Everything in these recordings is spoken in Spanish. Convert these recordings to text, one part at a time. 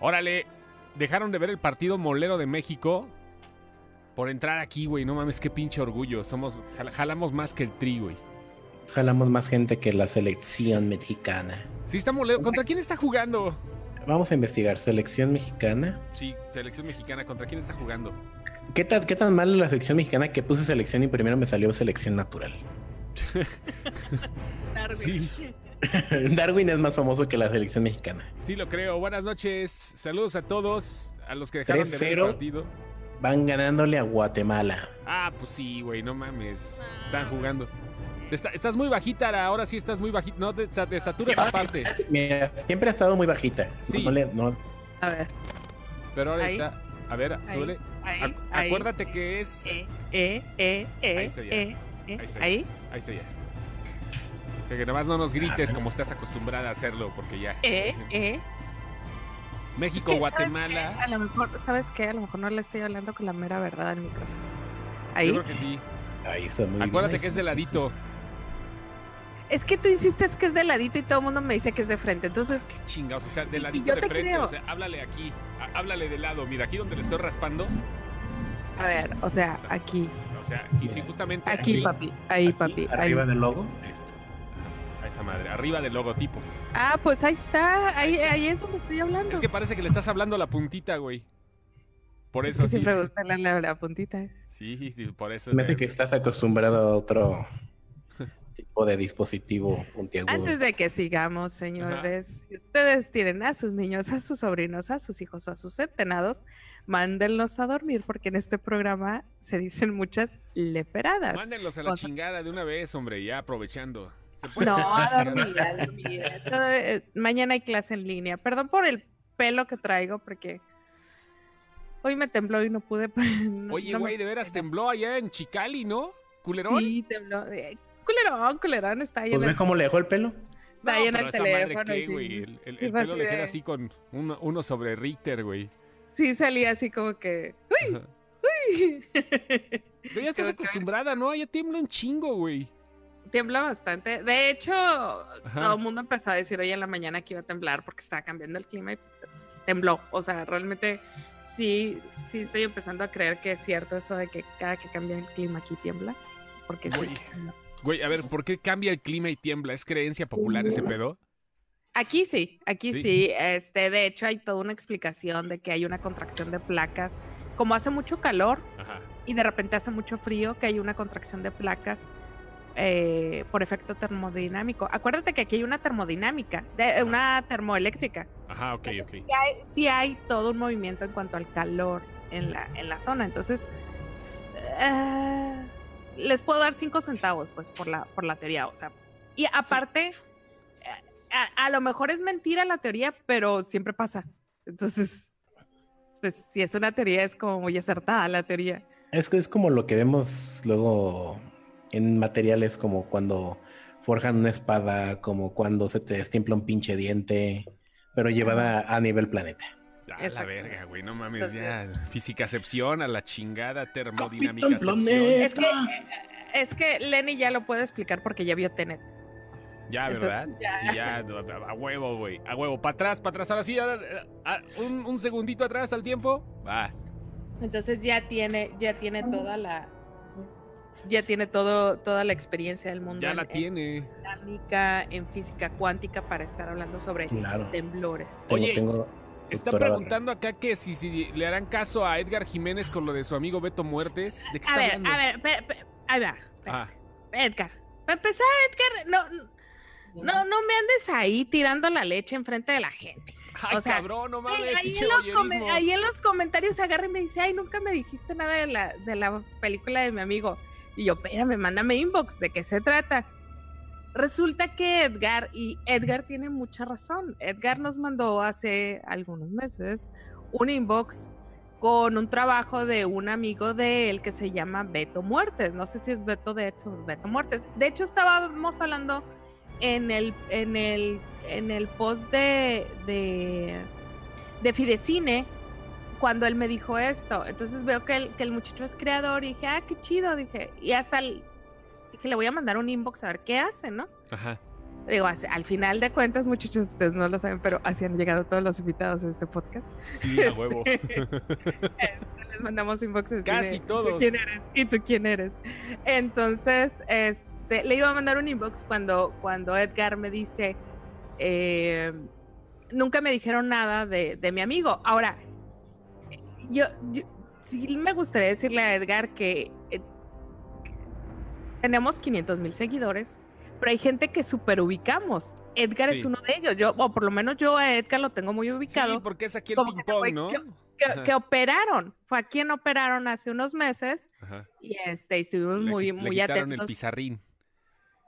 Órale, dejaron de ver el partido molero de México por entrar aquí, güey. No mames, qué pinche orgullo. Somos, jal- jalamos más que el tri, güey. Jalamos más gente que la selección mexicana. Sí, está molero. ¿Contra quién está jugando? Vamos a investigar. Selección mexicana. Sí, selección mexicana. ¿Contra quién está jugando? ¿Qué tan, qué tan mal la selección mexicana que puse selección y primero me salió selección natural? Sí, Darwin es más famoso que la selección mexicana. sí lo creo. Buenas noches. Saludos a todos, a los que dejaron de ver el 3-0. partido. Van ganándole a Guatemala. Ah, pues sí, güey, no mames. Están jugando. Está- estás muy bajita, Ara, ahora sí estás muy bajita. No, de, de estatura esa parte. Mira, siempre ha estado muy bajita. Sí. No le- no- A ver. Pero ahora Ahí. está. A ver, súbele. Ahí. Acuérdate que es. Eh, eh, eh, eh, Ahí está ya. eh, eh. Ahí está ya. Ahí. Ahí está ya. Que nada más no nos grites como estás acostumbrada a hacerlo, porque ya. Eh, eh. México, Es que, Guatemala. ¿sabes qué? A lo mejor, ¿sabes qué? A lo mejor no le estoy hablando con la mera verdad al micrófono. Yo Ahí. creo que sí. Ahí está muy Acuérdate bien. que es de ladito. Es que tú insistes que es de ladito y todo el mundo me dice que es de frente. Entonces, Qué chingados. O sea, de Y- y ladito yo de te frente. creo. O sea, háblale aquí. Há- Háblale de lado. Mira, aquí donde le estoy raspando. a ver, o sea, aquí. O sea, y sí, justamente Aquí, papi. Ahí, Aquí, papi. Ahí. Arriba del logo. Esto. A esa madre. Arriba del logotipo. Ah, pues ahí está. Ahí, ahí es donde estoy hablando. Es que parece que le estás hablando a la puntita, güey. Por Es eso sí. gusta la, la- la puntita. Sí, sí, por eso. Me hace que estás acostumbrado a otro tipo de dispositivo puntiagudo. Antes de que sigamos, señores, si ustedes tienen a sus niños, a sus sobrinos, a sus hijos o a sus centenados, mándenlos a dormir porque en este programa se dicen muchas leperadas. Mándenlos a la chingada de una vez, hombre, ya aprovechando. ¿Se puede? No, a dormir, a dormir. Todo, eh, mañana hay clase en línea. Perdón por el pelo que traigo porque hoy me tembló y no pude. no- Oye, no me- güey, de veras tembló allá en Chicali, ¿no? ¿Culerón? Sí, tembló. Eh, Culerón, culerón, está ahí Pues en ve el, cómo le dejó el pelo. está ahí en el madre, teléfono. ¿qué, sí. güey? El, el- Sí, el fue pelo le queda de- así con uno, uno sobre Richter, güey. Sí, salía así como que. ¡Uy! Ajá. ¡Uy! Pero ya estás acostumbrada, ¿no? Ya tiembla un chingo, güey. Tiembla bastante. De hecho, todo el mundo empezó a decir hoy en la mañana que iba a temblar porque estaba cambiando el clima y pues, tembló. O sea, realmente sí, sí estoy empezando a creer que es cierto eso de que cada que cambia el clima aquí tiembla. Porque sí. Güey. Güey, a ver, ¿por qué cambia el clima y tiembla? ¿Es creencia popular ese pedo? Aquí sí, aquí Sí. sí. Este, de hecho, hay toda una explicación de que hay una contracción de placas. Como hace mucho calor, Ajá. y de repente hace mucho frío, que hay una contracción de placas eh, por efecto termodinámico. Acuérdate que aquí hay una termodinámica, de, una termoeléctrica. Ajá, ok, ok. Sí hay, sí hay todo un movimiento en cuanto al calor en la, en la zona. Entonces, eh, les puedo dar cinco centavos, pues, por la, por la teoría. O sea, y aparte, eh, a, a lo mejor es mentira la teoría, pero siempre pasa. Entonces, pues, si es una teoría, es como muy acertada la teoría. Es que es como lo que vemos luego en materiales como cuando forjan una espada, como cuando se te destiempla un pinche diente, pero llevada a nivel planeta. A la verga, güey, no mames, ya. Físicacepción, a la chingada. Planeta. Es que, es que Lenny ya lo puede explicar porque ya vio Tenet. Ya, Entonces, ¿verdad? ya. Sí, ya, a, huevo, güey. A huevo, para atrás, para atrás. Ahora sí, a- a- un, un segundito atrás al tiempo. Va. Entonces ya tiene, ya tiene toda la, ya tiene todo, toda la experiencia del mundo Ya en, la en tiene. dinámica, en física cuántica para estar hablando sobre Claro. temblores. Oye, tengo Está preguntando acá que si, si le harán caso a Edgar Jiménez con lo de su amigo Beto Muertes. ¿De qué A está ver, hablando? a ver, Ah, Edgar, para empezar, Edgar, no, no, no me andes ahí tirando la leche enfrente de la gente. Ay, O sea, cabrón, no mames, ahí, en los ahí en los comentarios se agarra y me dice, ay, nunca me dijiste nada de la, de la película de mi amigo. Y yo, espérame, mándame inbox, ¿de qué se trata? Resulta que Edgar, y Edgar tiene mucha razón, Edgar nos mandó hace algunos meses un inbox con un trabajo de un amigo de él que se llama Beto Muertes. No sé si es Beto de hecho Beto Muertes. De hecho, estábamos hablando en el, en el, en el post de, de, de Fidecine cuando él me dijo esto. Entonces veo que el, que el muchacho es creador y dije, ah, qué chido, dije. Y hasta el, dije, le voy a mandar un inbox a ver qué hace, ¿no? Ajá. Digo, al final de cuentas, muchachos, ustedes no lo saben, pero así han llegado todos los invitados a este podcast. Sí, a huevo. Les mandamos inboxes. Casi de, ¿tú todos. quién eres? ¿Y tú quién eres? Entonces, este, le iba a mandar un inbox cuando, cuando Edgar me dice, eh, nunca me dijeron nada de, de mi amigo. Ahora, yo, yo sí me gustaría decirle a Edgar que eh, tenemos 500 mil seguidores, pero hay gente que super ubicamos. Edgar es uno de ellos. Yo, o por lo menos yo a Edgar lo tengo muy ubicado Sí, porque es aquí el que ping-pong, voy- ¿no? que, operaron. Fue a quien operaron hace unos meses Ajá. y este, estuvimos Le muy, le muy quitaron atentos. el pizarrín.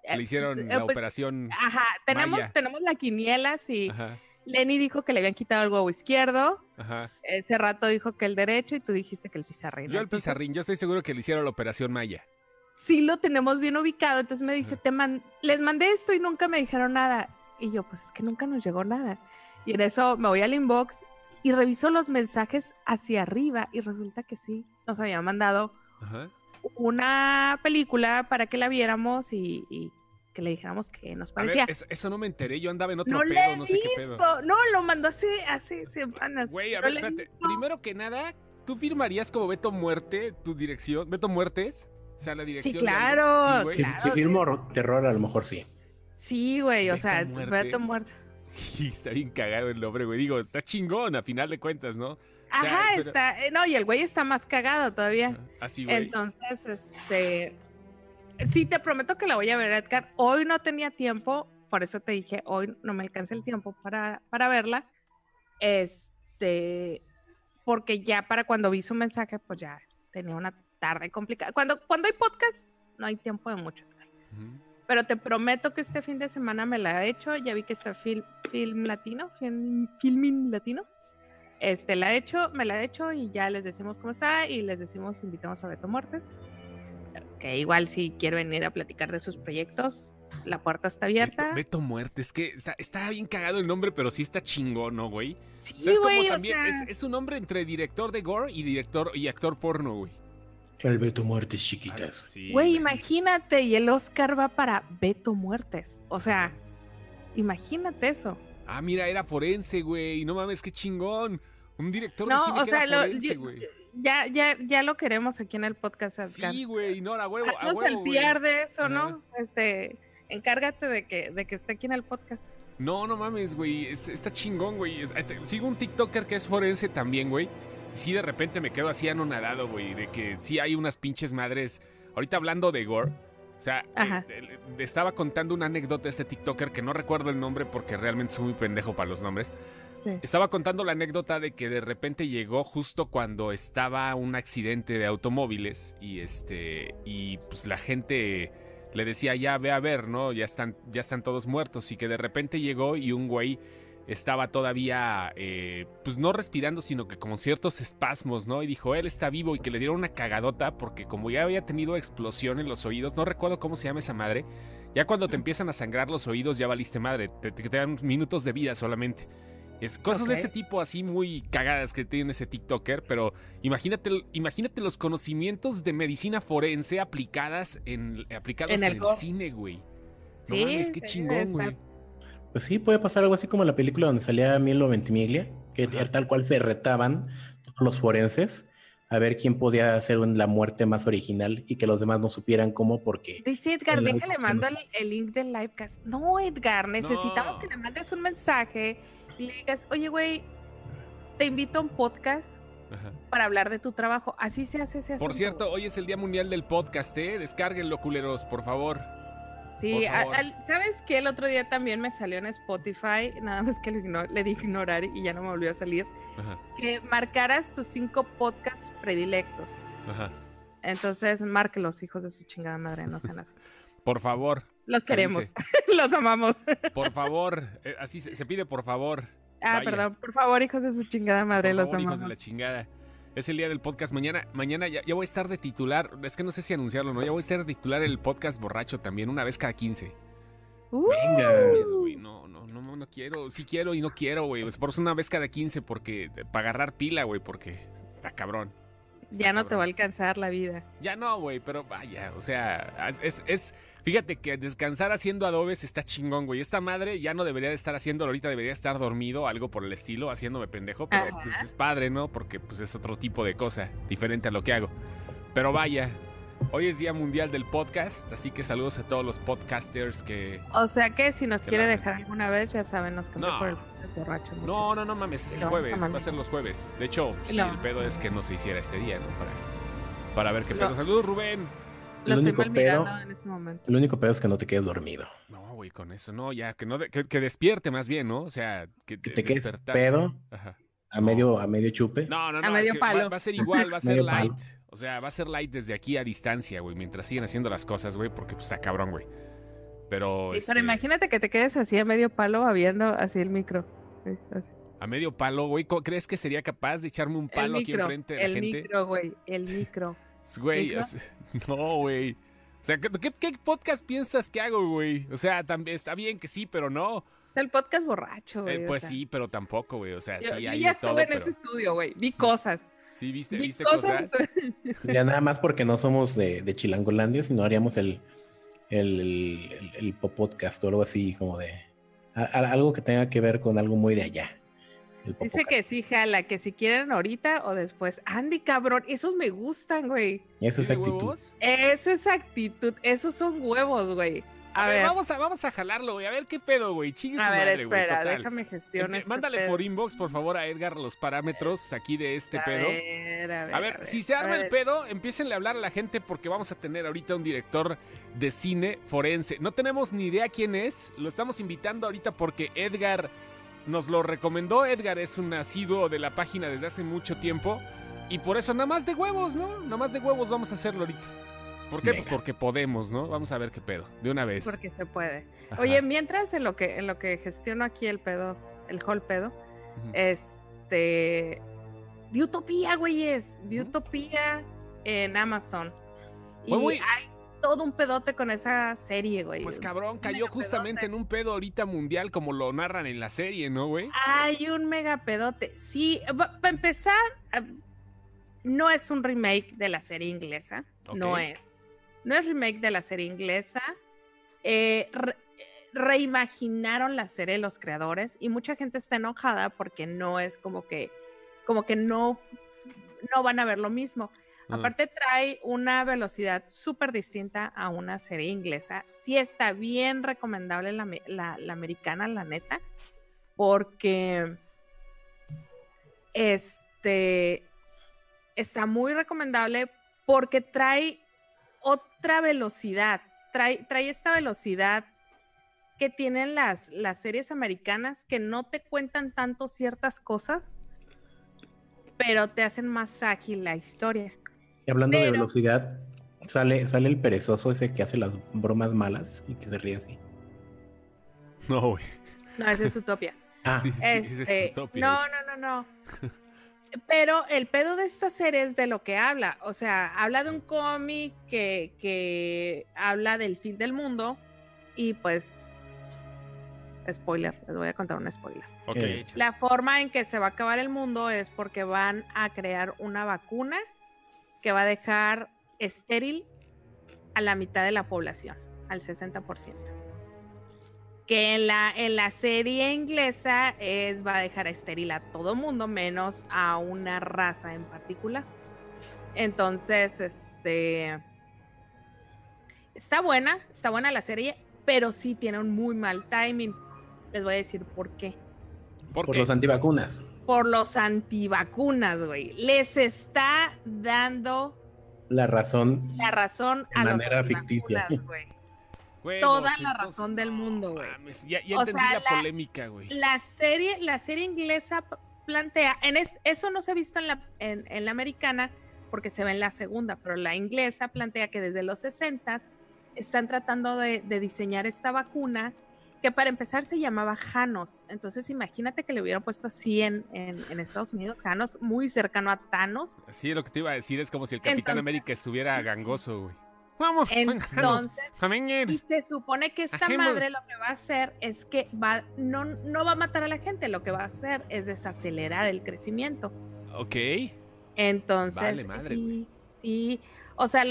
Eh, Le hicieron eh, la pues, operación. Ajá, tenemos, Maya. tenemos la quiniela, sí. Ajá, Lenny dijo que le habían quitado el huevo izquierdo. ajá. Ese rato dijo que el derecho y tú dijiste que el pizarrín. Yo el pizarrín, yo estoy seguro que le hicieron la operación Maya. Sí lo tenemos bien ubicado. Entonces me dice, Ajá. te man- les mandé esto y nunca me dijeron nada. Y yo, pues es que nunca nos llegó nada. Y en eso me voy al inbox y reviso los mensajes hacia arriba y resulta que sí, nos habían mandado Ajá. una película para que la viéramos y, y que le dijéramos que nos A ver, parecía. es- eso no me enteré, yo andaba en otro no pedo, le he no sé qué pedo. visto. No, lo mandó hace, hace semanas. Güey, a No ver, espérate. Primero que nada, ¿tú firmarías como Beto Muerte tu dirección? ¿Beto Muertes? O sea, la dirección. claro, Sí, güey. Si, claro. si firmo ro- terror, a lo mejor sí. Sí, güey, o sea, Muertes. Beto muerto. Y está bien cagado el nombre, güey. Digo, está chingón a final de cuentas, ¿no? Ajá, pero- está. eh, no, y el güey está más cagado todavía. Así, güey. Entonces, este. Sí, te prometo que la voy a ver, Edgar. Hoy no tenía tiempo, por eso te dije, hoy no me alcanza el tiempo para, para verla. Este. Porque ya para cuando vi su mensaje, pues ya tenía una tarde complicada. Cuando, cuando hay podcast, no hay tiempo de mucho. Pero te prometo que este fin de semana me la he hecho. Ya vi que está film, film latino, film, filming latino. Este, la he hecho, me la he hecho y ya les decimos cómo está y les decimos, invitamos a Beto Muertes. Que igual si quiere venir a platicar de sus proyectos, la puerta está abierta. Beto, Beto Muerte, es que está, está bien cagado el nombre, pero sí está chingón, ¿no, güey? sí, ¿Sabes cómo güey, o también? sea, Es, es un nombre entre director de gore y director y actor porno, güey. El Beto Muertes chiquitas. sí, Güey, imagínate, y el Oscar va para Beto Muertes. O sea, imagínate eso. Ah, mira, era forense, güey. No mames, qué chingón. Un director de No, cine o que sea, era lo- yo- güey. Ya, ya, ya lo queremos aquí en el podcast. Edgar. Sí, güey, no, a huevo, a Haznos huevo, el güey. PR de eso, Ajá. ¿no? Este, encárgate de que, de que esté aquí en el podcast. No, no mames, güey. es- está chingón, güey. Es- eh, Sigo un TikToker que es forense también, güey. Y sí, de repente me quedo así anonadado, güey. De que sí hay unas pinches madres. Ahorita hablando de gore. O sea, eh, eh, estaba contando una anécdota a este TikToker que no recuerdo el nombre porque realmente soy muy pendejo para los nombres. Sí. Estaba contando la anécdota de que de repente llegó justo cuando estaba un accidente de automóviles y este y pues la gente le decía ya ve a ver, ¿no? Ya están ya están todos muertos y que de repente llegó y un güey estaba todavía eh, pues no respirando sino que con ciertos espasmos, ¿no? Y dijo él está vivo y que le dieron una cagadota porque como ya había tenido explosión en los oídos, no recuerdo cómo se llama esa madre. Ya cuando te empiezan a sangrar los oídos ya valiste madre, te, te quedan minutos de vida solamente. Es cosas de ese tipo así muy cagadas que tiene ese TikToker, pero imagínate, imagínate los conocimientos de medicina forense aplicadas en, aplicados En en el cine, güey. No Sí, mames, qué chingón, güey. Pues sí, puede pasar algo así como la película donde salía Milo Ventimiglia, que Ajá. tal cual se retaban todos los forenses a ver quién podía hacer la muerte más original y que los demás no supieran cómo porque Dice Edgar, déjale live mando el, el link del livecast. No, Edgar, necesitamos No. que le mandes un mensaje le digas, oye, güey, te invito a un podcast Ajá. para hablar de tu trabajo. Así se hace ese asunto. Por cierto, hoy es el Día Mundial del Podcast, ¿eh? Descárguenlo, culeros, por favor. Sí, por a- favor. al- ¿sabes qué? El otro día también me salió en Spotify, nada más que lo le di ignorar y ya no me volvió a salir, Ajá, que marcaras tus cinco podcasts predilectos. ajá. Entonces, márquelos, hijos de su chingada madre, no sean así. Por favor, Los queremos, los amamos. por favor. eh, así se, se pide, por favor. Ah, Vaya. perdón, por favor, hijos de su chingada madre, Por los favor, hijos amamos. de la chingada. Es el día del podcast. Mañana, mañana ya, ya voy a estar de titular. Es que no sé si anunciarlo, ¿no? Ya voy a estar de titular el podcast borracho también, una vez cada 15. Uh, venga, güey, No, no, no, no quiero. Sí quiero y no quiero, güey. Por eso una vez cada 15 porque para agarrar pila, güey, porque está cabrón. Ya no te va a alcanzar la vida. Ya no, güey, pero vaya, o sea, es, es, fíjate que descansar haciendo adobes está chingón, güey. Esta madre ya no debería de estar haciendo, ahorita debería estar dormido, algo por el estilo, haciéndome pendejo, pero pues es padre, ¿no? Porque pues es otro tipo de cosa, diferente a lo que hago. Pero vaya, Hoy es Día Mundial del Podcast, así que saludos a todos los podcasters que... O sea que si nos quiere dejar alguna vez, ya saben, nos cambia por el podcast borracho. No, no, no mames, es el jueves, va a ser los jueves. De hecho, sí, el pedo es que no se hiciera este día, ¿no? Para, para ver qué pedo. Saludos, Rubén. Lo el único pedo, en este momento. El único pedo es que no te quedes dormido. No, güey, con eso no, ya, que no que, despierte más bien, ¿no? O sea, que, que te quedes pedo a medio, a medio chupe. No, no, no, a medio palo. Va, a ser igual, va a ser light. O sea, va a ser light desde aquí a distancia, güey, mientras siguen haciendo las cosas, güey, porque pues, está cabrón, güey. Pero. Sí, Pero este imagínate que te quedes así a medio palo habiendo así el micro. A medio palo, güey. ¿Crees que sería capaz de echarme un palo aquí enfrente de la gente? El micro, güey. El micro. Güey, no, güey. O sea, ¿qué, podcast piensas que hago, güey? O sea, también está bien que sí, pero no. El podcast borracho, güey. Eh, pues sí, pero tampoco, güey. O sea, sí hay ya todo, en ese estudio, güey. Vi cosas. Sí, viste, viste cosas. Ya nada más porque no somos de, de Chilangolandia, sino haríamos el, el, el, podcast o algo así como de algo que tenga que ver con algo muy de allá. Dice que sí, jala, que si quieren ahorita o después. Andy, cabrón, esos me gustan, güey. Eso es actitud. Eso es actitud, esos son huevos, güey. A, ver, vamos a, vamos a jalarlo, güey. A ver qué pedo, güey. Chingue a ver, espera, déjame gestionar. Este mándale por inbox, por favor, a Edgar los parámetros aquí de este pedo. Ver, a, ver, a, ver, si se arma el pedo, empiecenle a hablar a la gente porque vamos a tener ahorita un director de cine forense. No tenemos ni idea quién es. Lo estamos invitando ahorita porque Edgar nos lo recomendó. Edgar es un asiduo de la página desde hace mucho tiempo. Y por eso nada más de huevos, ¿no? Nada más de huevos vamos a hacerlo ahorita. ¿Por qué? Pues porque podemos, ¿no? Vamos a ver qué pedo, de una vez. Porque se puede. Oye, mientras en lo que en lo que gestiono aquí el pedo, el whole pedo, este Biutopía, güeyes, Biutopía en Amazon. Y hay todo un pedote con esa serie, güey. Pues cabrón, cayó justamente en un pedo ahorita mundial como lo narran en la serie, ¿no, güey? Hay un mega pedote. Sí, para empezar, no es un remake de la serie inglesa, no es no es remake de la serie inglesa. Eh, reimaginaron la serie los creadores y mucha gente está enojada porque no es como que, como que no, no van a ver lo mismo. Mm. Aparte trae una velocidad súper distinta a una serie inglesa. Sí está bien recomendable la, la, americana, la neta, porque este está muy recomendable porque trae otra velocidad, trae, trae esta velocidad que tienen las, las series americanas que no te cuentan tanto ciertas cosas, pero te hacen más ágil la historia. Y hablando de velocidad, sale, sale el perezoso ese que hace las bromas malas y que se ríe así. No, güey. No, ese es Utopia. ah, sí, es este, Utopia. No, no, no, no. Pero el pedo de esta serie es de lo que habla. O sea, habla de un cómic que, que habla del fin del mundo. Y pues. Spoiler, les voy a contar un spoiler. Okay. La forma en que se va a acabar el mundo es porque van a crear una vacuna que va a dejar estéril a la mitad de la población, al 60% que en la, en la serie inglesa es, va a dejar estéril a todo mundo, menos a una raza en particular. Entonces, este. Está buena, está buena la serie, pero sí tiene un muy mal timing. Les voy a decir por qué. ¿Por, los antivacunas. Por los antivacunas, güey. Les está dando la razón. La razón a manera ficticia. Güey toda la razón del mundo, güey. ya, entendí la, polémica, güey. La serie, la serie inglesa plantea, en eso no se ha visto en la, en, la americana porque se ve en la segunda, pero la inglesa plantea que desde los 60 están tratando de, diseñar esta vacuna que para empezar se llamaba Janos. Entonces imagínate que le hubieran puesto así en, en, Estados Unidos, Janos, muy cercano a Thanos. Sí, lo que te iba a decir es como si el Capitán América estuviera gangoso, güey. Vamos, entonces, y se supone que esta madre lo que va a hacer es que va, no, no va a matar a la gente, lo que va a hacer es desacelerar el crecimiento. Ok. Entonces, Vale madre, sí, sí, o sea,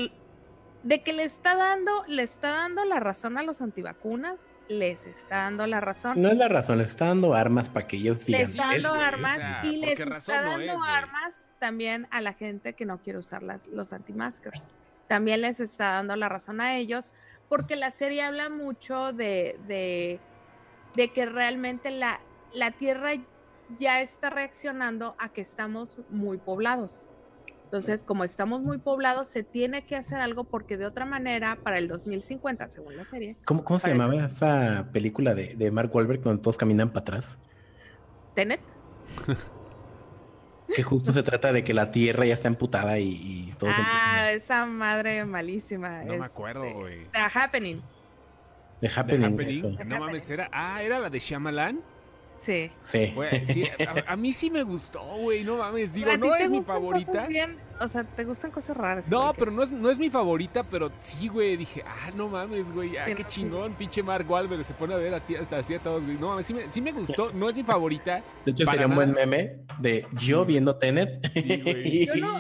de que le está dando, le está dando la razón a los antivacunas, les está dando la razón. No es la razón, le está dando armas para que ellos le digan. está es, dando o armas sea, y les está no dando es, armas también a la gente que no quiere usar las, los antimaskers. También les está dando la razón a ellos, porque la serie habla mucho de, de, de que realmente la, la Tierra ya está reaccionando a que estamos muy poblados. Entonces, como estamos muy poblados, se tiene que hacer algo porque de otra manera, para el 2050, según la serie, ¿Cómo, cómo se llamaba esa película de, de Mark Wahlberg donde todos caminan para atrás? Tenet, Que justo se trata de que la tierra ya está emputada y, y todos ah, esa madre malísima. No me este, acuerdo, güey. The Happening. de The Happening. Happening. The No mames, Happening. era. Ah, era la de Shyamalan. Sí. Sí. Sí, a, a mí sí me gustó, güey. No mames, digo, ¿A ti no es mi favorita. bien? o sea, ¿te gustan cosas raras? No, pero no es, no es mi favorita, pero sí, güey. Dije, ah, no mames, güey. Ah, Sí, qué no, chingón. Pinche Mark Wahlberg se pone a ver a ti, así a todos, güey. No mames, sí me, sí me gustó. No es mi favorita. De hecho, sería un buen meme de yo viendo Tenet Sí, güey. y Yo no-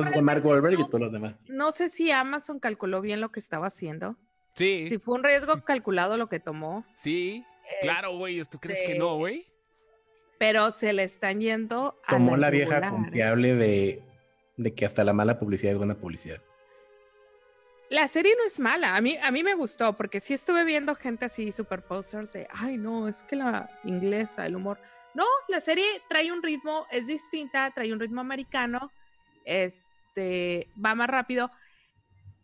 unos de Mark Wahlberg y todos los demás. No sé si Amazon calculó bien lo que estaba haciendo. Sí, Si fue un riesgo calculado lo que tomó. sí. Claro, güey. ¿Tú crees que no, güey? Pero se le están yendo a Tomó la vieja yugular, ¿eh? confiable de, de que hasta la mala publicidad es buena publicidad. La serie no es mala. A mí, a mí me gustó porque sí estuve viendo gente así, super posters de, ay, no, es que la inglesa, el humor. No, la serie trae un ritmo, es distinta, trae un ritmo americano, este, va más rápido.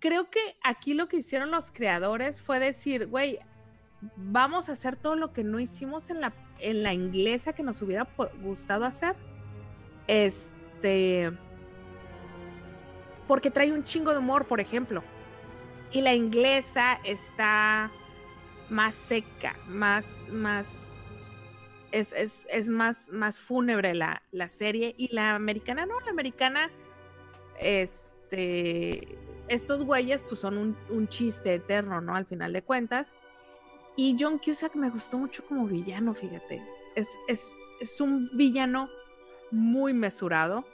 Creo que aquí lo que hicieron los creadores fue decir, güey, vamos a hacer todo lo que no hicimos en la, en la inglesa que nos hubiera gustado hacer. Este, porque trae un chingo de humor, por ejemplo. Y la inglesa está más seca, más, más, es, es, es más, más fúnebre la, la serie. Y la americana, no, la americana, este, estos güeyes pues son un, un chiste eterno, ¿no? Al final de cuentas. Y John Cusack me gustó mucho como villano, fíjate. Es, es, es un villano muy mesurado.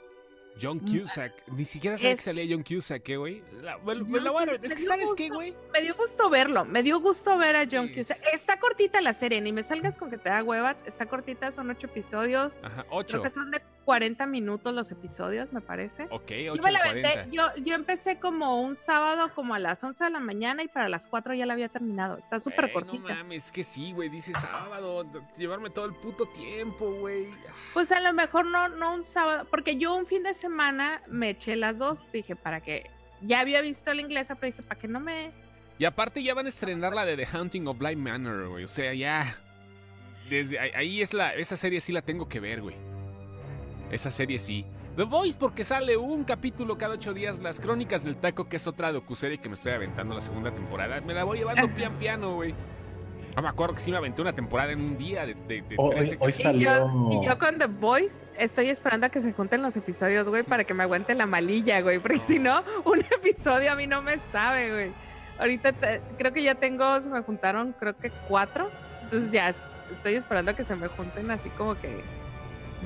John Cusack. Ni siquiera sabía Es- que salía John Cusack, ¿eh, güey? La- me- la a- Es que, ¿sabes qué, gusto. güey? Me dio gusto verlo, me dio gusto ver a John Sí, Cusack. es- Está cortita la serie, ni me salgas con que te da hueva. Está cortita, son ocho episodios. Ajá, Creo 8. que son de 40 minutos los episodios, me parece. Ok, Yo 8 me de la aventé- 40. yo, yo empecé como un sábado, como a las 11 de la mañana, y para las 4 ya la había terminado. Está súper cortita. No mames, que sí, güey. Dice sábado. Llevarme todo el puto tiempo, güey. Pues a lo mejor no, no un sábado, porque yo un fin de semana me eché las dos. Dije, para que. Ya había visto la inglesa, pero dije, para que no me. Y aparte ya van a estrenar la de The Haunting of Bly Manor, güey. O sea, ya. Desde ahí, ahí es la. Esa serie sí la tengo que ver, güey. Esa serie sí. The Voice porque sale un capítulo cada ocho días. Las Crónicas del Taco, que es otra docuserie que me estoy aventando la segunda temporada. Me la voy llevando pian piano, güey. No me acuerdo que sí me aventé una temporada en un día de, de, de Hoy, 13 hoy Y salió. yo, y yo con The Voice estoy esperando a que se junten los episodios, güey, para que me aguante la malilla, güey. Porque si no, un episodio a mí no me sabe, güey. Ahorita te- creo que ya tengo, se me juntaron, creo que cuatro. Entonces ya es- estoy esperando a que se me junten así como que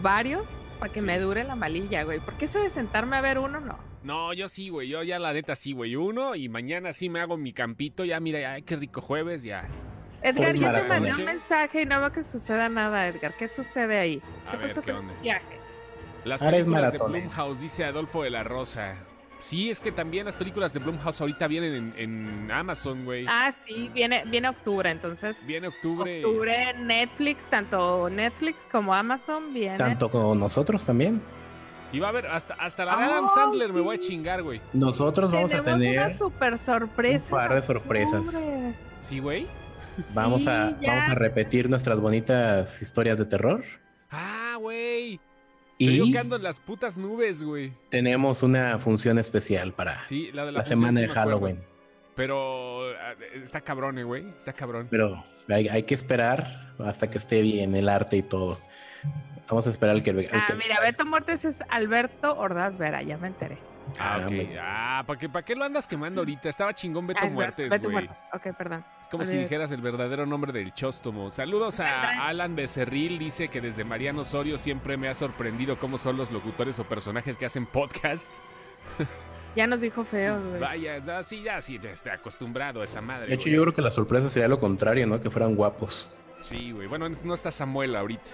varios para que Sí. me dure la malilla, güey. Porque eso de sentarme a ver uno, no. No, yo sí, güey. Yo ya la neta sí, güey. Uno y mañana sí me hago mi campito. Ya, mira, ay, qué rico jueves, ya. Edgar, yo te mandé un mensaje y no veo que suceda nada, Edgar. ¿Qué sucede ahí? A ¿Qué ver, pasó ¿qué con el viaje? Las películas de eh. Blumhouse, dice Adolfo de la Rosa. Sí, es que también las películas de Blumhouse ahorita vienen en, en Amazon, güey. Ah, sí, viene, viene octubre, entonces. Viene octubre. Octubre, Netflix, tanto Netflix como Amazon viene. Tanto con nosotros también. Y va a haber hasta, hasta la de Adam Sandler me voy a chingar, güey. Nosotros vamos a tener. una super sorpresa. un par de sorpresas. octubre. ¿Sí, güey? Vamos, Sí, a, ya. vamos a repetir nuestras bonitas historias de terror. Ah, güey. Y que ando en las putas nubes, güey. tenemos una función especial para Sí, la de la, la función semana sí de acuerdo. Halloween. Pero ah, está cabrón, eh, güey. Está cabrón. Pero hay, hay que esperar hasta que esté bien el arte y todo. Vamos a esperar al que... al Ah, que- mira, Beto Muertes es Alberto Ordaz Vera, ya me enteré. Ah, ok. hombre. Ah, ¿para qué, ¿para qué lo andas quemando ahorita? Estaba chingón Beto Ah, Muertes, Beto güey. Muertes. Ok, perdón. Es como si dijeras el verdadero nombre del chóstomo. Saludos a Alan Becerril. Dice que desde Mariano Osorio siempre me ha sorprendido cómo son los locutores o personajes que hacen podcast. Ya nos dijo feo, güey. Vaya, ya, sí, ya, sí, estoy acostumbrado a esa madre. De hecho, güey. yo creo que la sorpresa sería lo contrario, ¿no? Que fueran guapos. Sí, güey. Bueno, no está Samuel ahorita.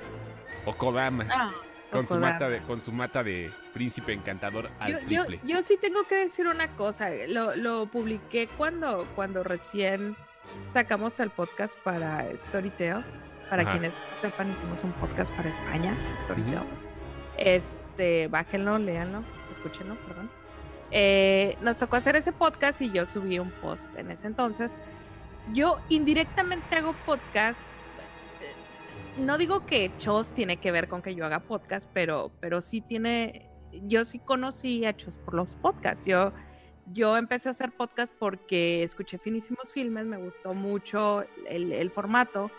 O Kodama. Ah, con, su mata de, con su mata de príncipe encantador al Yo, triple. yo sí tengo que decir una cosa. Lo, lo publiqué cuando, cuando recién sacamos el podcast para Storytel. Para Ajá. quienes sepan, hicimos un podcast para España, Storytel. Este, bájenlo, léanlo, escúchenlo, perdón. Eh, nos tocó hacer ese podcast y yo subí un post en ese entonces. Yo indirectamente hago podcast. No digo que Chos tiene que ver con que yo haga podcast, pero, pero sí tiene. Yo sí conocí a Chos por los podcasts. Yo, yo empecé a hacer podcast porque escuché finísimos filmes, me gustó mucho el, el formato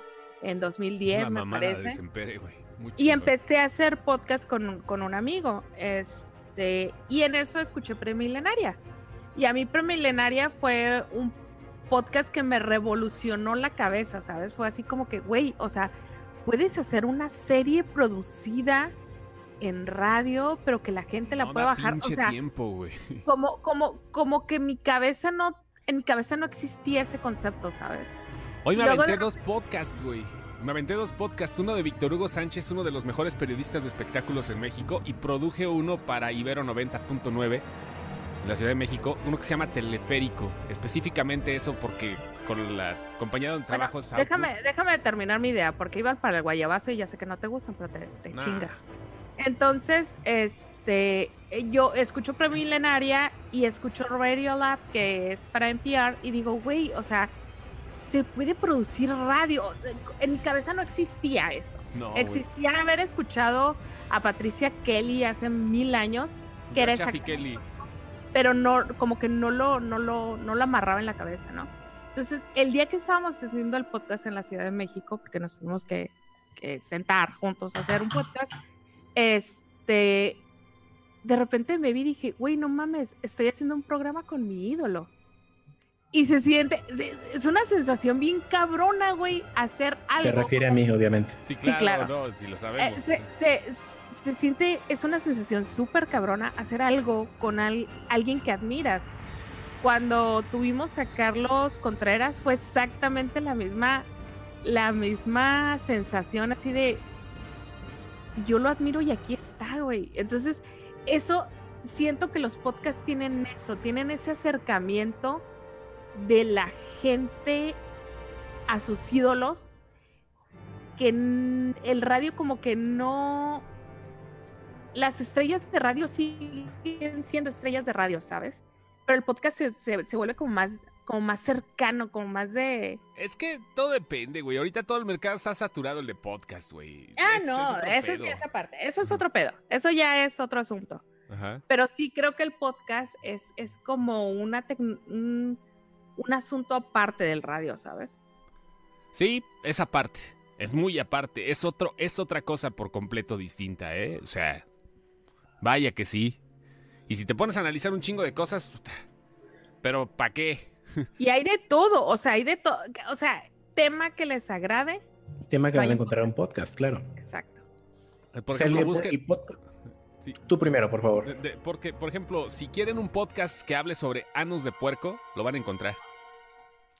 en 2010, Es una me parece. Y empecé a hacer podcast con, con un amigo. Este, y en eso escuché Premilenaria. Y a mí Premilenaria fue un podcast que me revolucionó la cabeza, ¿sabes? Fue así como que, güey, o sea, puedes hacer una serie producida en radio, pero que la gente la No pueda da bajar. O sea, tiempo, como, como, como que mi cabeza no, en mi cabeza no existía ese concepto, ¿sabes? Hoy me Luego aventé de- dos podcasts, güey. Me aventé dos podcasts, uno de Víctor Hugo Sánchez, uno de los mejores periodistas de espectáculos en México, y produje uno para Ibero 90.9 en la Ciudad de México, uno que se llama Teleférico. Específicamente eso porque con la compañía donde Bueno, trabajo es déjame, déjame terminar mi idea, porque iba para el guayabazo y ya sé que no te gustan, pero te, te Nah. chinga. Entonces, este, eh, yo escucho Premilenaria y escucho Radio Lab, que es para NPR, y digo, güey, o sea, se puede producir radio. En mi cabeza no existía eso. No. Existía haber escuchado a Patricia Kelly hace mil años, que era Kelly. pero no, como que no lo, no lo, no lo amarraba en la cabeza, ¿no? Entonces, el día que estábamos haciendo el podcast en la Ciudad de México, porque nos tuvimos que, que sentar juntos a hacer un podcast, este, de repente me vi y dije, güey, no mames, estoy haciendo un programa con mi ídolo. Y se siente, es una sensación bien cabrona, güey, hacer algo. Se refiere a mí, obviamente. Sí, claro, claro. no, si lo Eh, sabemos. se, se- se siente, es una sensación súper cabrona hacer algo con al- alguien que admiras. Cuando tuvimos a Carlos Contreras fue exactamente la misma, la misma sensación así de, yo lo admiro y aquí está, güey. Entonces, eso, siento que los podcasts tienen eso, tienen ese acercamiento de la gente a sus ídolos que el radio como que no... Las estrellas de radio siguen siendo estrellas de radio, ¿sabes? Pero el podcast se, se- se vuelve como más, como más cercano, como más de... Es que todo depende, güey. Ahorita todo el mercado está saturado el de podcast, güey. Ah, Es- es no, eso pedo. sí, esa parte. Eso es otro pedo. Eso ya es otro asunto. Ajá. Pero sí creo que el podcast es, es como una tec- un, un asunto aparte del radio, ¿sabes? Sí, esa parte. Es muy aparte. Es otro, es otra cosa por completo distinta, ¿eh? O sea, vaya que sí. Y si te pones a analizar un chingo de cosas, puta, pero ¿para qué? Y hay de todo, o sea, hay de todo. O sea, tema que les agrade. Tema que van a encontrar en un podcast, claro. Exacto. Por O sea, ejemplo, el- busquen- el podcast- Sí. Tú primero, por favor. de- de- porque, por ejemplo, si quieren un podcast que hable sobre anos de puerco, lo van a encontrar.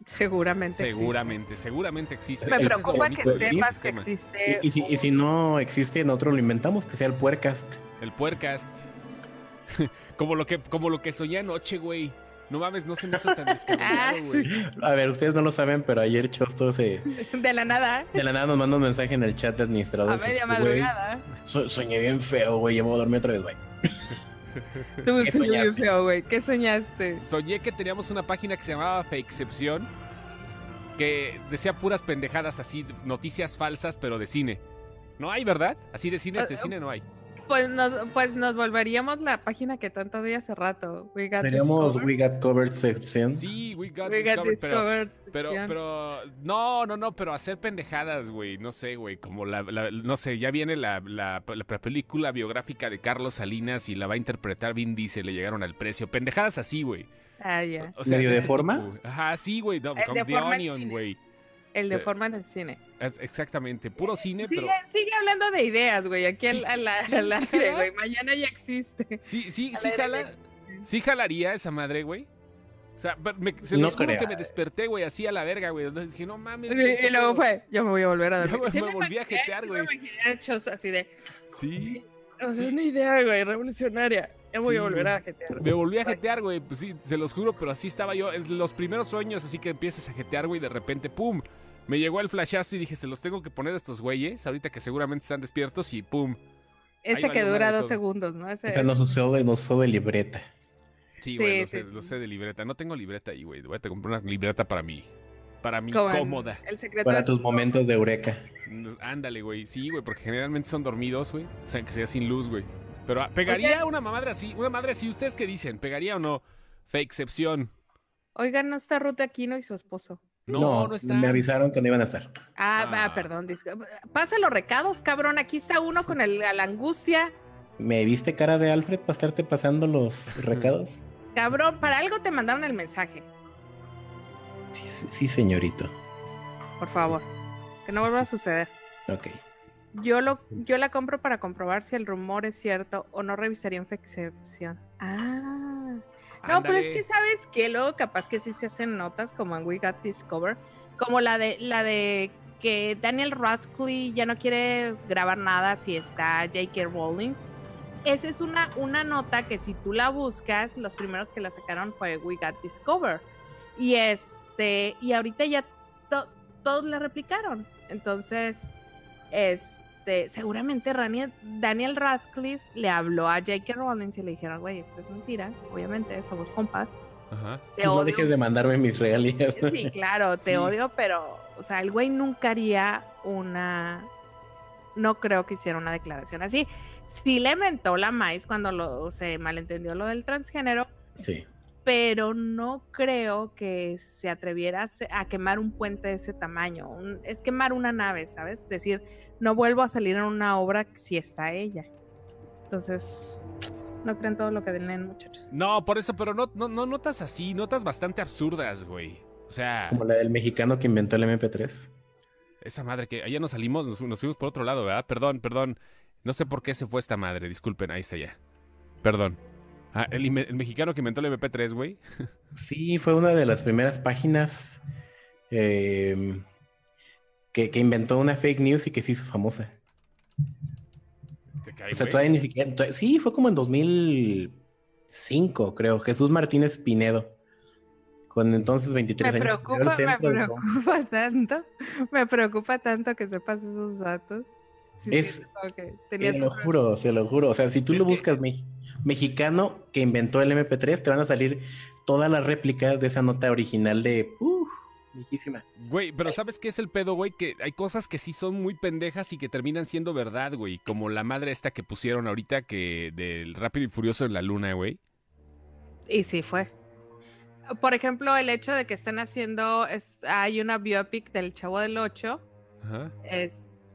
Seguramente. existe. Seguramente, seguramente existe. Me es preocupa que sepas que existe. Y, y si, y si no existe, nosotros lo inventamos, que sea el puercast. El puercast. como, lo que, como lo que soñé anoche, güey. No mames, no se me hizo tan Ah, descabellado, güey. A ver, ustedes no lo saben, pero ayer Chosto se... De la nada, De la nada nos manda un mensaje en el chat de a administradores. media madrugada. so- soñé bien feo, güey. Ya me voy a dormir otra vez, güey. Tú ¿Qué soñaste, soñaste? feo, güey. ¿Qué soñaste? Soñé que teníamos una página que se llamaba Fakecepción, que decía puras pendejadas así, noticias falsas, pero de cine. No hay, ¿verdad? Así de cines de Eh, cine no hay. Pues nos, pues nos volveríamos la página que tanto vi hace rato. We got Seríamos discovered. We Got Covered sección. Sí, we got We got discovered, pero, discovered pero, pero, no, no, no, pero hacer pendejadas, güey, no sé, güey, como la, la- no sé, ya viene la, la, la película biográfica de Carlos Salinas y la va a interpretar Vin Diesel, le llegaron al precio, pendejadas así, güey. Ah, ya. O ¿Medio de forma? tipo. Ajá, sí, güey, no, con de The Onion, güey. El de Sí. forma en el cine. Es- Exactamente, puro cine, Sigue, pero... sigue hablando de ideas, güey. Aquí Sí, al, a la, sí, güey. Mañana ya existe. Sí, sí, sí jala, sí jalaría esa madre, güey. O sea, me, se No los juro creo. que me desperté, güey, así a la verga, güey. Dije, no mames. Y, güey, ¿qué y luego fue, yo me voy a volver a Yo dormir. me- Sí me volví a jetear, güey. Me imaginé así de, Sí. o sea, Sí. una idea, güey, revolucionaria. Ya voy Sí, a volver a jetear. Me volví a jetear, güey. Pues sí, se los juro, pero así estaba yo. En los primeros sueños, así que empiezas a jetear, güey. De repente, ¡pum! Me llegó el flashazo y dije, se los tengo que poner a estos güeyes. Ahorita que seguramente están despiertos y ¡pum! Ese que dura dos todo. segundos, ¿no? Ese, O sea, nos usó de, nos usó de libreta. Sí, Sí, güey, lo, sí, sé, sí. lo sé de libreta. No tengo libreta ahí, güey. Voy a comprar una libreta para mí. Para mí, como cómoda. El secreto Para tus momentos de eureka. Ándale, güey. Sí, güey, porque generalmente son dormidos, güey. O sea, que sea sin luz, güey. Pero ah, pegaría una madre así. Una madre así. ¿Ustedes qué dicen? ¿Pegaría o no? Fake excepción. Oigan, no está Ruth Aquino y su esposo. No, no, está. Me avisaron que no iban a estar. Ah, Ah. perdón. Pasa los recados, cabrón. Aquí está uno con el, la angustia. ¿Me viste cara de Alfred para estarte pasando los recados? Cabrón, para algo te mandaron el mensaje. Sí, sí, sí, señorito. Por favor. Que no vuelva a suceder. Ok. Yo, lo, yo la compro para comprobar si el rumor es cierto o no revisaría en excepción. Ah. No, pero es que sabes que luego capaz que sí se hacen notas como en We Got Discover, como la de la de que Daniel Radcliffe ya no quiere grabar nada si está J.K. Rowling. Esa es una, una nota que si tú la buscas, los primeros que la sacaron fue We Got Discover. Y este, y ahorita ya to- todos la replicaron. Entonces, este, seguramente Rani- Daniel Radcliffe le habló a J.K. Rowling y le dijeron, güey, esto es mentira, obviamente, somos compas, Ajá. te no odio. dejes de mandarme mis regalías. Sí, claro, te Sí. odio, pero, o sea, el güey nunca haría una, no creo que hiciera una declaración así. Sí le mentó la maíz cuando lo, se malentendió lo del transgénero, Sí. Pero no creo que se atreviera a quemar un puente de ese tamaño. Un- es quemar una nave, ¿sabes? Es decir, no vuelvo a salir en una obra si está ella. Entonces, no crean todo lo que den muchachos. No, por eso, pero no, no, no notas así, notas bastante absurdas, güey. O sea, Como la del mexicano que inventó el MP3. esa madre que allá nos salimos, nos, nos fuimos por otro lado, ¿verdad? Perdón, perdón. No sé por qué se fue esta madre, disculpen, ahí está ya. Perdón. Ah, el, mexicano que inventó el MP3, güey. Sí, fue una de las primeras páginas eh, que, que inventó una fake news y que se hizo famosa. Te cae, O sea, güey. todavía ni siquiera. Sí, fue como en 2005, creo. Jesús Martínez Pinedo. Con entonces 23 Me años. preocupa, me preocupa tanto, me preocupa tanto que sepas esos datos. Sí, sí, Es- tenías lo juro, se lo juro. O sea, si tú Es lo que- buscas me- mexicano que inventó el MP3, te van a salir todas las réplicas de esa nota original de. Uf, viejísima. Güey, pero ¿sabes qué es el pedo, güey? Que hay cosas que sí son muy pendejas y que terminan siendo verdad, güey. Como la madre esta que pusieron ahorita que del Rápido y Furioso en la luna, güey. Y sí fue. Por ejemplo, el hecho de que estén haciendo, es, hay una biopic del Chavo del Ocho. Ajá.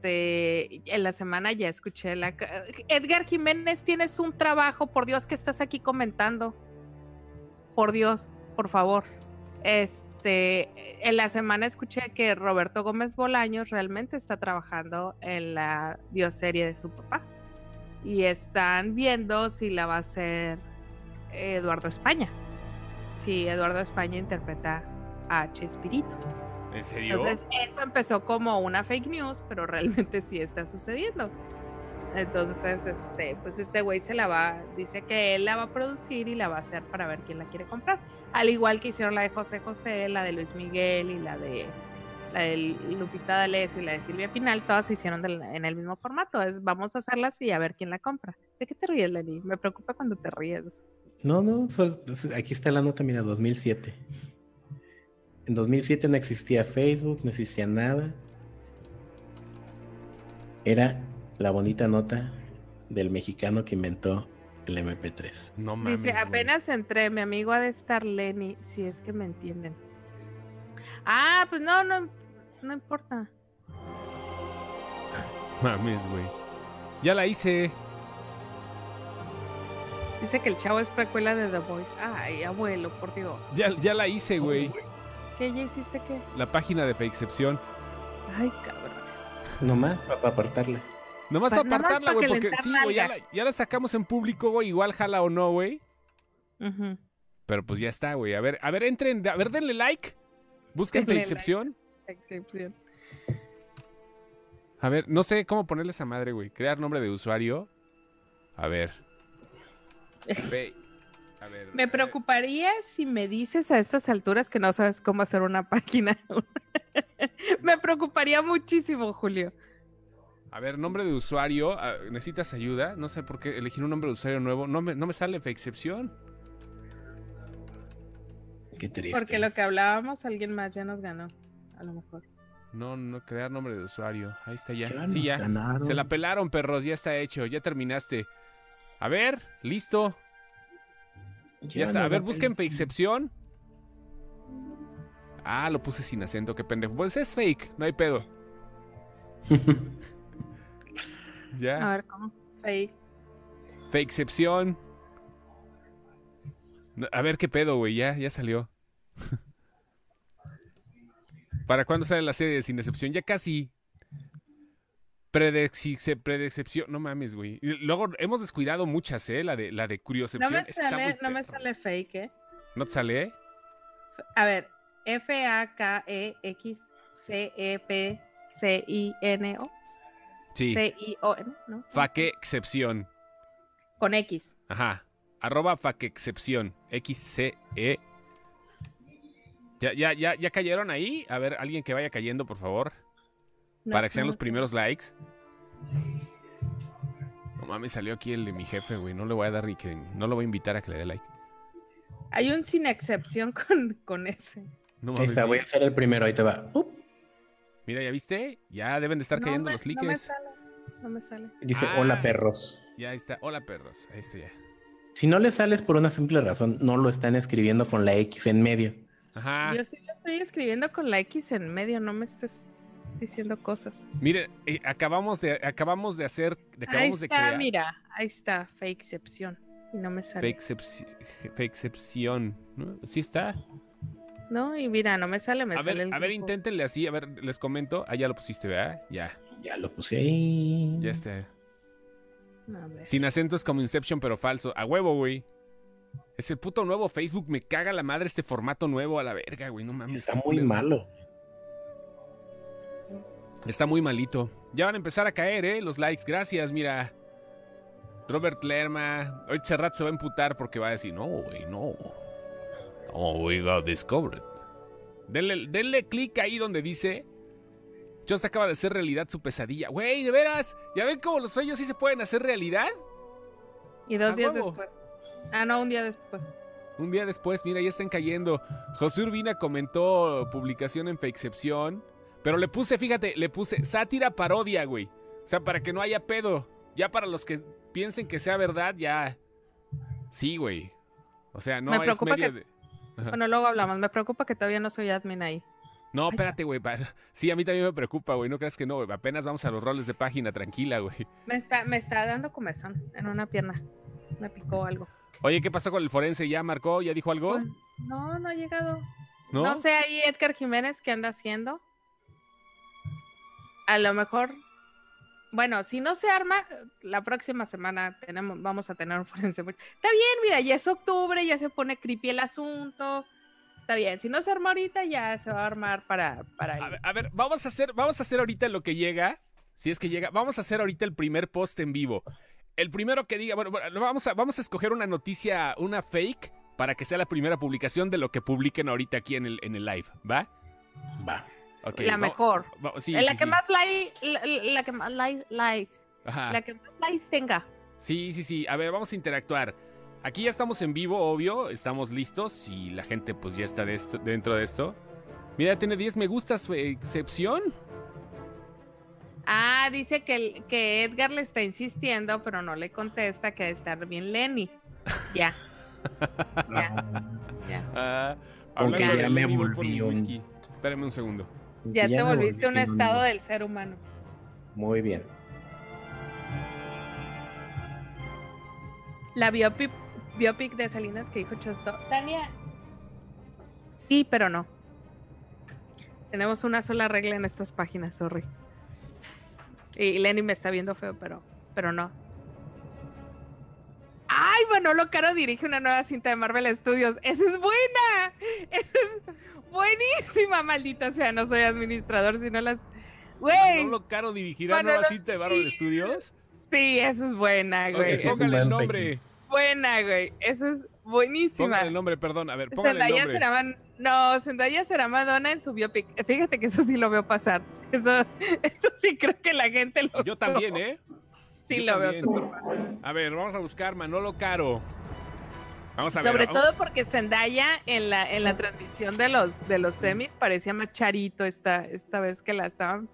Este, en la semana ya escuché la. Edgar Jiménez, tienes un trabajo, por Dios que estás aquí comentando. Por Dios, por favor. Este, en la semana escuché que Roberto Gómez Bolaños realmente está trabajando en la bioserie de su papá. Y están viendo si la va a hacer Eduardo España. Si Eduardo España interpreta a Chespirito. ¿En serio? Entonces, eso empezó como una fake news, pero realmente sí está sucediendo. Entonces, este, pues este güey se la va, dice que él la va a producir y la va a hacer para ver quién la quiere comprar. Al igual que hicieron la de José José, la de Luis Miguel y la de la de Lupita D'Alessio y la de Silvia Pinal, todas se hicieron del- en el mismo formato. Es vamos a hacerlas y a ver quién la compra. ¿De qué te ríes, Lenny? Me preocupa cuando te ríes. No, no, pues, aquí está la nota, mira, 2007. En 2007 no existía Facebook, no existía nada. Era la bonita nota del mexicano que inventó el MP3. No mames. Dice, güey. apenas entré, mi amigo ha de estar Lenny, si es que me entienden. Ah, pues no, no, no importa. Mames, güey. Ya la hice. Dice que el chavo es precuela de The Voice. Ay, abuelo, por Dios. Ya, ya la hice, güey. ¿Qué ya hiciste qué? La página de Excepción. Ay, cabrón. Nomás para apartarla. Nomás Pa- para apartarla, pa' güey, porque sí, güey, ya ya la sacamos en público, güey. Igual jala o no, güey. Pero pues ya está, güey. A ver, a ver, entren, a ver, denle like. Busquen Denle Excepción. Excepción. A ver, no sé cómo ponerle esa madre, güey. Crear nombre de usuario. A ver. Fe- A ver. Me a ver. preocuparía si me dices a estas alturas que no sabes cómo hacer una página. me preocuparía muchísimo, Julio. A ver, nombre de usuario. ah, ¿Necesitas ayuda? No sé por qué elegir un nombre de usuario nuevo. No me, no me sale Excepción. Qué triste. Porque lo que hablábamos, alguien más ya nos ganó. A lo mejor. No, no, crear nombre de usuario. Ahí está ya. Sí, ya. ganaron. Se la pelaron, perros. Ya está hecho. Ya terminaste. A ver, listo. Ya, está. A ver, busquen pelan. Excepción. Ah, lo puse sin acento, qué pendejo. Pues es fake, no hay pedo. A Ya. ver, ¿cómo? Fake. Excepción. No, A ver qué pedo, güey. Ya, ya salió. ¿Para cuándo sale la serie de Sin Excepción? Ya casi. Predexice, Predexcepción. No mames, güey. Luego hemos descuidado muchas, ¿eh? La de, la de No Curiocepción. me está muy sale, no me sale fake, ¿eh? ¿No te sale? F- A ver, E F-A-K-E-X-C-E-P-C-I-N-O. Sí. C-I-O-N, ¿no? Faquexcepción. Con X. Ajá. Arroba faquexcepción. X-C-E. ¿Ya, ya, ya, ¿Ya cayeron ahí? A ver, alguien que vaya cayendo, por favor. No, para que sean no, los primeros likes. No mames, salió aquí el de mi jefe, güey. No le voy a dar ni que. No lo voy a invitar a que le dé like. Hay un sin excepción con, con ese. No Ahí mames. está, sí. voy a hacer el primero, ahí te va. Up. Mira, ¿ya viste? Ya deben de estar No cayendo me- los No me likes. sale. No me sale. Dice, Ah. hola perros. ya ahí está. Hola, perros. Ahí está ya. Si no le sales por una simple razón, no lo están escribiendo con la X en medio. Ajá. Yo sí lo estoy escribiendo con la X en medio, no me estés diciendo cosas. Miren, eh, acabamos de acabamos de hacer, de- Ahí acabamos de está, crear mira, ahí está, fake excepción. Y no me sale. Fake excepción. ¿no? ¿Sí está? No, y mira, no me sale, me A sale ver, el a ver, inténtenle así, a ver, les comento. Ah, ya lo pusiste, ¿verdad? Ya, Ya lo puse ahí. ya está. Sin acento es como Inception, pero falso. A huevo, güey. Es el puto nuevo Facebook. Me caga la madre este formato nuevo a la verga, güey. No mames. Está muy malo. Está muy malito. Ya van a empezar a caer, ¿eh? Los likes. Gracias, mira. Robert Lerma. Ahorita Serrat se va a emputar porque va a decir, no, güey, no. No, we got discovered. Denle, denle clic ahí donde dice. Just acaba de hacer realidad su pesadilla. Güey, de veras. ¿Ya ven cómo los sueños sí se pueden hacer realidad? Y dos a días huevo. después. Ah, no, un día después. Un día después, mira, ya están cayendo. José Urbina comentó publicación en Fakecepción. Pero le puse, fíjate, le puse sátira parodia, güey. O sea, para que no haya pedo. Ya para los que piensen que sea verdad, ya. Sí, güey. O sea, no Me es preocupa medio que- de. Ajá. Bueno, luego hablamos. Me preocupa que todavía no soy admin ahí. No, espérate, güey. Sí, a mí también me preocupa, güey. No creas que no, güey. Apenas vamos a los roles de página, tranquila, güey. Me está, me está dando comezón en una pierna. Me picó algo. Oye, ¿qué pasó con el forense? ¿Ya marcó? ¿Ya dijo algo? Pues, no, no ha llegado. ¿No? No sé ahí Edgar Jiménez qué anda haciendo. A lo mejor, bueno, si no se arma, la próxima semana tenemos, vamos a tener un forense. Está bien, mira, ya es octubre, ya se pone creepy el asunto. Está bien, si no se arma ahorita, ya se va a armar para, para A ahí. ver, a ver, vamos a hacer, vamos a hacer ahorita lo que llega. Si es que llega, vamos a hacer ahorita el primer post en vivo. El primero que diga, bueno, bueno, vamos a, vamos a escoger una noticia, una fake, para que sea la primera publicación de lo que publiquen ahorita aquí en el, en el live, ¿va? Va. Ok, la mejor. va- sí, la sí, que sí. más like, la, la que más likes, la que más likes tenga. Sí, sí, sí. A ver, vamos a interactuar. Aquí ya estamos en vivo, obvio. Estamos listos y la gente pues ya está de esto- dentro de esto. Mira, tiene 10 me gustas su excepción. Ah, dice que, que Edgar le está insistiendo, pero no le contesta que debe estar bien Lenny. Ya, ya, ya. Ah, hablando ya de me Lenny, voy por volví mi un- whisky. Espérame un segundo. Ya te volviste un estado del ser humano. Muy bien. La biopic, biopic de Salinas que dijo Chosto. Tania, sí, pero no. Tenemos una sola regla en estas páginas, sorry. Y Lenny me está viendo feo, pero, pero no. ¡Ay, Manolo Caro dirige una nueva cinta de Marvel Studios! ¡Esa es buena! ¡Esa es buenísima! Maldita sea, no soy administrador, sino las... ¡Güey! ¿Manolo Caro dirigirá Manolo, nueva cinta de Marvel sí. Studios? Sí, eso es buena, güey. póngale el nombre. buena, güey. Eso es buenísima. Póngale el nombre, perdón. A ver, póngale el Zendaya nombre. será Man- no, Zendaya será Madonna en su biopic. Fíjate que eso sí lo veo pasar. Eso, eso sí creo que la gente lo Yo también, ¿eh? Sí yo lo veo también. súper pasar. A ver, vamos a buscar Manolo Caro. Vamos a ver. Sobre todo porque Zendaya en la, en la transmisión de los, de los semis parecía más charito esta, esta vez que la estaban.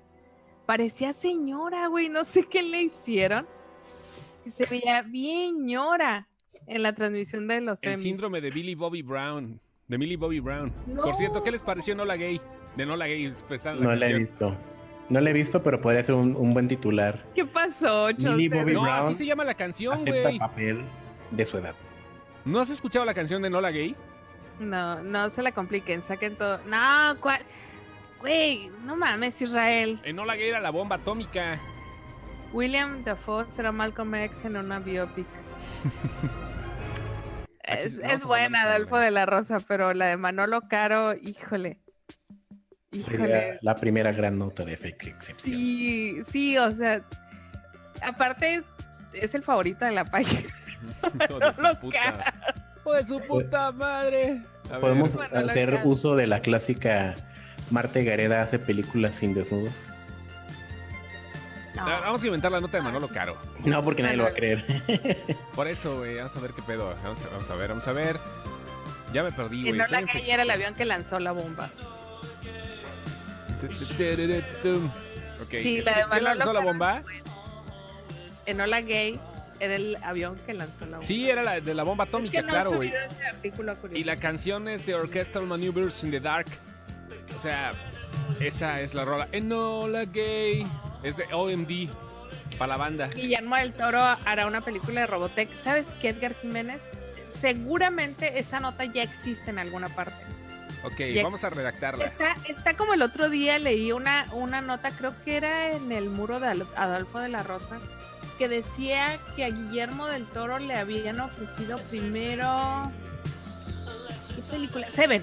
Parecía señora, güey. No sé qué le hicieron. Y se veía bien ñora en la transmisión de los El semis. síndrome de Billy Bobby Brown. De Millie Bobby Brown. No. Por cierto, ¿qué les pareció Nola Gay? De Nola Gay. pues, la No la he visto. No la he visto, pero podría ser un, un buen titular. ¿Qué pasó, Millie Choster? Bobby No, Brown así se llama la canción, Acepta güey. papel de su edad. ¿No has escuchado la canción de Nola Gay? No, no se la compliquen, saquen todo. No, ¿cuál? Güey, no mames, Israel. En Nola Gay era la bomba atómica. William Dafoe será Malcolm X en una biopic. Es, buena, Adolfo de la Rosa, pero la de Manolo Caro, híjole. Sería Híjole. la primera gran nota de efecto excepción. Sí, sí, o sea, aparte es, es el favorito de la página. Hijo de su puta. Caro. Hijo de su puta madre. A. Podemos hacer uso de la clásica Marte Gareda hace películas sin desnudos. No. Vamos a inventar la nota de Manolo Caro. No, porque nadie lo va a creer. Por eso, güey. Vamos a ver qué pedo. Vamos a, vamos a ver, vamos a ver. Ya me perdí, Y güey. no la en calle era el avión que lanzó la bomba. Ok, Sí, ¿es la de ¿quién Manolo lanzó la bomba? Enola Gay era el avión que lanzó la bomba. Sí, era la de la bomba Es atómica, que no claro, güey. Y la canción es de Orchestral Maneuvers in the Dark. O sea, esa es la rola. Enola Gay. Es de OMD. Para la banda. Guillermo del Toro hará una película de Robotech. ¿Sabes qué, Edgar Jiménez? Seguramente esa nota ya existe en alguna parte. Ok, Ya- vamos a redactarla. Está, está como el otro día leí una, una nota, creo que era en el muro de Adolfo de la Rosa, que decía que a Guillermo del Toro le habían ofrecido primero... ¿Qué película? Seven.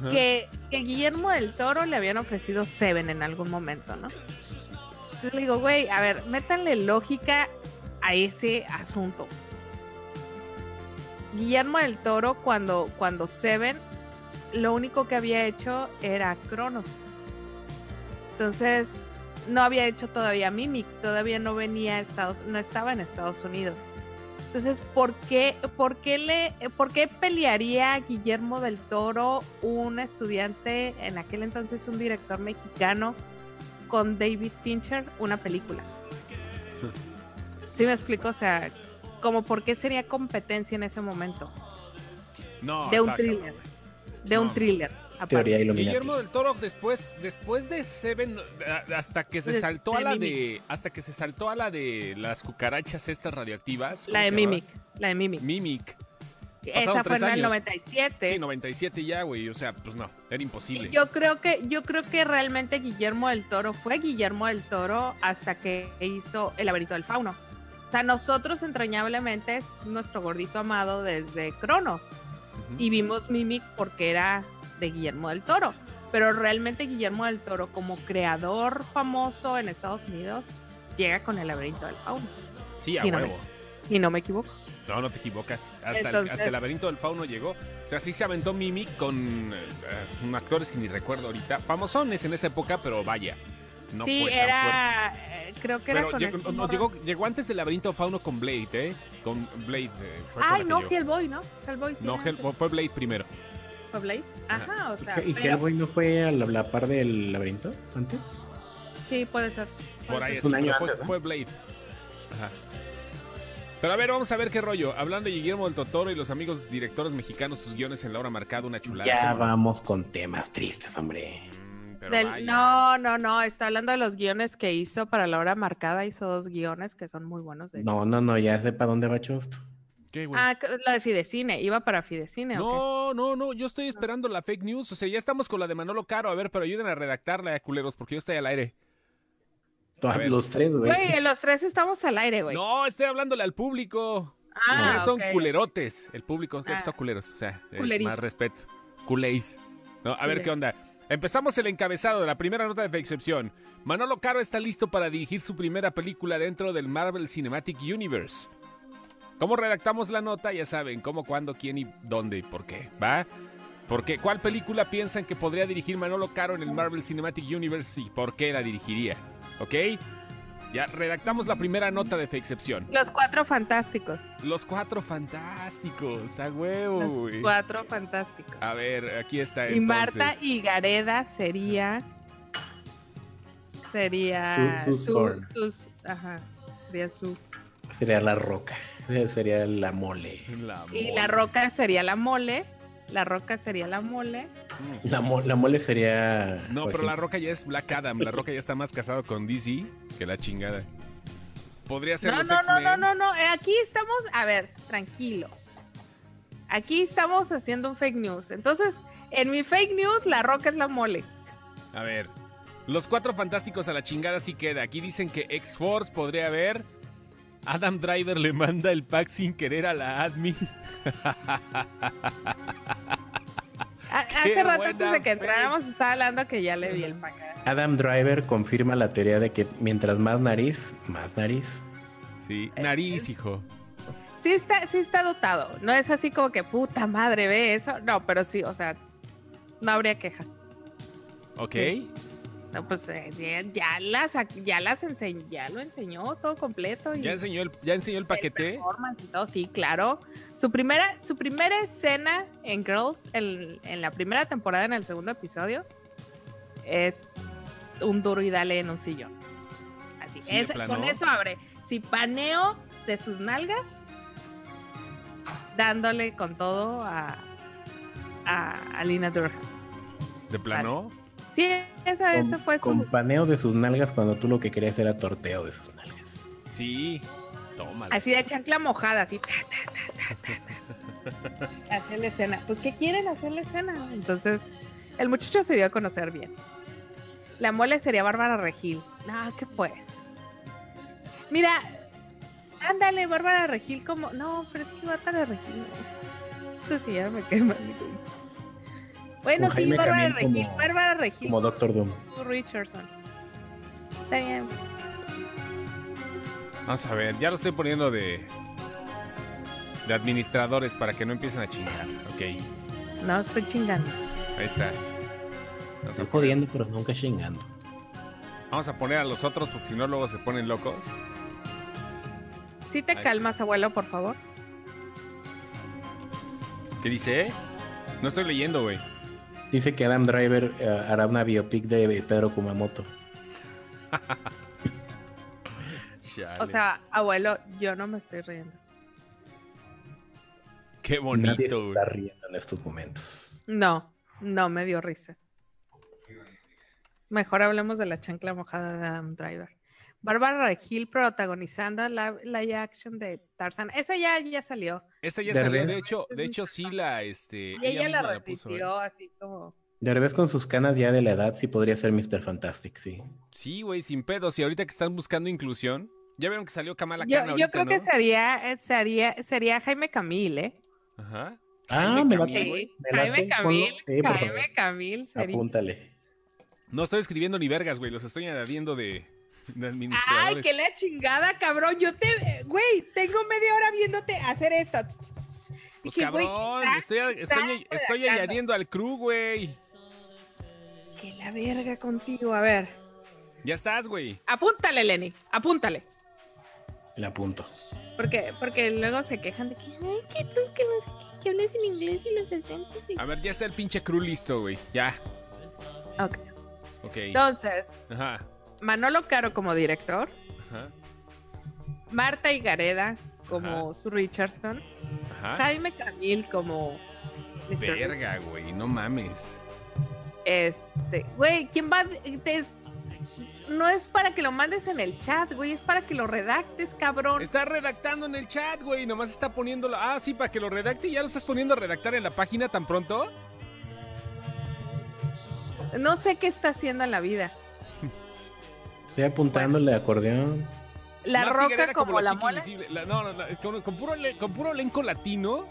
Ajá. que, que Guillermo del Toro le habían ofrecido Seven en algún momento, ¿no? Entonces le digo, güey, a ver, métanle lógica a ese asunto. Guillermo del Toro, cuando, cuando Seven, lo único que había hecho era Cronos. Entonces, no había hecho todavía Mimic, todavía no venía a Estados, no estaba en Estados Unidos. Entonces, ¿por qué, por qué le, por qué pelearía Guillermo del Toro, un estudiante, en aquel entonces un director mexicano, con David Fincher, una película? ¿Sí me explico? O sea, como por qué sería competencia en ese momento No, de un thriller, de un thriller. Teoría. Guillermo del Toro después después de Seven hasta que se saltó a la de hasta que se saltó a la de las cucarachas estas radioactivas ¿cómo La de? Mimic, la de Mimic. Mimic Esa fue en el años. 97. sí 97 ya güey o sea pues no era imposible Yo creo que yo creo que realmente Guillermo del Toro fue Guillermo del Toro hasta que hizo El laberinto del fauno. O sea, nosotros entrañablemente es nuestro gordito amado desde Cronos Ujú. y vimos Mimic porque era de Guillermo del Toro, pero realmente Guillermo del Toro como creador famoso en Estados Unidos llega con El laberinto del fauno. sí a no me- huevo Y no me equivoco. no no te equivocas hasta, el, Entonces- hasta el laberinto del fauno llegó o sea sí se aventó Mimic con eh, actores que ni recuerdo ahorita famosones en esa época pero vaya no sí, fue era eh, creo que era Pero con llegó, no, llegó, llegó antes del laberinto fauno con Blade, ¿eh? Con Blade. eh, Ay, no. Hellboy, ¿no? Hellboy. No, tiene Hell- antes. fue Blade primero. ¿Fue Blade? Ajá, o sea, ¿Y pero- Hellboy no fue a la, la par del laberinto antes? Sí, puede ser. Por ahí Es un año fue, antes, ¿no? fue Blade. Ajá. Pero a ver, vamos a ver qué rollo. Hablando de Guillermo del Totoro y los amigos directores mexicanos, sus guiones en la hora marcada, una chulada. Ya vamos con temas tristes, hombre. Mm, Del- no, no, no, está hablando de los guiones que hizo para la hora marcada. Hizo dos guiones que son muy buenos. De hecho. No, no, no, ya sé para dónde va Chosto. ¿Qué, güey? Ah, lo de Fidecine, iba para Fidecine. ¿o qué? No, no, no, yo estoy esperando la fake news. O sea, ya estamos con la de Manolo Caro. A ver, pero ayuden a redactarla, culeros, porque yo estoy al aire. Los tres, güey. Güey, los tres estamos al aire, güey. No, estoy hablándole al público. ah, Ustedes son culerotes. El público, ¿qué Ah. son culeros? O sea, es Culerito. más respeto. Culéis. No, a ver qué onda. Empezamos el encabezado de la primera nota de excepción. Manolo Caro está listo para dirigir su primera película dentro del Marvel Cinematic Universe. ¿Cómo redactamos la nota? Ya saben, cómo, cuándo, quién y dónde y por qué, ¿va? Porque ¿cuál película piensan que podría dirigir Manolo Caro en el Marvel Cinematic Universe y por qué la dirigiría? ¿Ok? Ya redactamos la primera nota de excepción. Los cuatro fantásticos. Los cuatro fantásticos, a huevo. Los cuatro fantásticos. A ver, aquí está. Y Marta entonces. Higareda sería. Sería. Su- Sue Storm. sus- ajá. Sería su. Sería la roca. Sería la mole. La Y mole. la roca sería la mole. La roca sería la mole. La, mo- la mole sería. No, pero la roca ya es Black Adam. La roca ya está más casado con DC que la chingada. Podría ser No, los no, no, no, no, no. eh, Aquí estamos. A ver, tranquilo. Aquí estamos haciendo un fake news. Entonces, en mi fake news, la roca es la mole. A ver. Los cuatro fantásticos a la chingada sí queda. Aquí dicen que X-Force podría haber. Adam Driver le manda el pack sin querer a la admin. Hace rato antes de que entráramos estaba hablando que ya le vi el pack. Adam Driver confirma la teoría de que mientras más nariz, más nariz. Sí. Eh, Nariz, hijo. Sí está, sí está dotado. No es así como que puta madre ve eso. No, pero sí, o sea, no habría quejas. Ok. Sí. No, pues eh, ya, ya las ya las enseñó, ya lo enseñó todo completo y Ya enseñó el, ya enseñó el paquete. performance y todo, sí, claro. Su primera, su primera escena en Girls, en, en la primera temporada, en el segundo episodio, es un duro y dale en un sillón. Así, Sí, es- con eso abre. Si paneo de sus nalgas, dándole con todo a, a, a Lina Durham. De plano. Sí, esa, Con, esa fue su... con paneo de sus nalgas cuando tú lo que querías era torteo de sus nalgas. Sí. Tómala. Así de chancla mojada, así. ta, ta, ta, ta, ta, ta. Hacer la escena. Pues, ¿qué quieren hacer la escena? Entonces, el muchacho se dio a conocer bien. La mole sería Bárbara Regil. No, ¿qué pues? Mira, ándale, Bárbara Regil como... No, pero es que Bárbara Regil... No, no sé si ya me quema. Bueno, sí, Jaime Bárbara Regil. como- Bárbara Regil. Como Doctor Doom. Sue Richardson. Está bien. Vamos a ver, ya lo estoy poniendo de. de administradores para que no empiecen a chingar. Ok, No, estoy chingando. ahí está. Estoy jodiendo, pero nunca chingando. vamos a poner a los otros porque si no luego se ponen locos. Si te Ahí. calmas, abuelo, por favor. ¿Qué dice? No estoy leyendo, güey. Dice que Adam Driver eh, hará una biopic de Pedro Kumamoto. O sea, abuelo, yo no me estoy riendo. qué Nadie bonito, se güey. está riendo en estos momentos. No, no me dio risa. Mejor hablemos de la chancla mojada de Adam Driver. Bárbara Regil protagonizando la live action de Tarzan. Esa ya, ya salió. Esta ya Derbez. salió, de hecho, de hecho sí la, este. Y ella la puso, ¿eh? repitió así como. De revés con sus canas ya de la edad, sí podría ser Mr. Fantastic, sí. Sí, güey, sin pedos. Y ahorita que están buscando inclusión, ya vieron que salió Kamala Yo, Khan yo ahorita, creo ¿no? que sería, sería, sería Jaime Camil, ¿eh? Ajá. Ah, Jaime me Camil, late. Sí, me Jaime Camil. Sí. Jaime Camil sería. Apúntale. No estoy escribiendo ni vergas, güey. Los estoy añadiendo de, de Ay, que la chingada, cabrón. Yo te. Güey, tengo media hora viéndote hacer esto. Pues Dije, cabrón, estoy, estoy, añadiendo al crew, güey. Que la verga contigo. A ver. Ya estás, güey. Apúntale, Lenny. Apúntale. Le apunto. Porque, porque luego se quejan de que, ay, que tú, que no sé qué, que hablas en inglés y los acentos. Y... A ver, ya está el pinche crew listo, güey. Ya. Ok. Ok. Entonces, Ajá. Manolo Caro como director, Ajá. Marta Higareda como Sue Richardson, Ajá. Jaime Camil como Mr. Verga, güey, no mames. Este, güey, ¿quién va? te- no es para que lo mandes en el chat, güey, es para que lo redactes, cabrón. Está redactando en el chat, güey. Nomás está poniéndolo. Ah, sí, para que lo redacte y ya lo estás poniendo a redactar en la página tan pronto. No sé qué está haciendo en la vida. Estoy apuntándole acordeón. La roca como, la mole. La- no, no, no, es con, con puro, le- con puro elenco latino.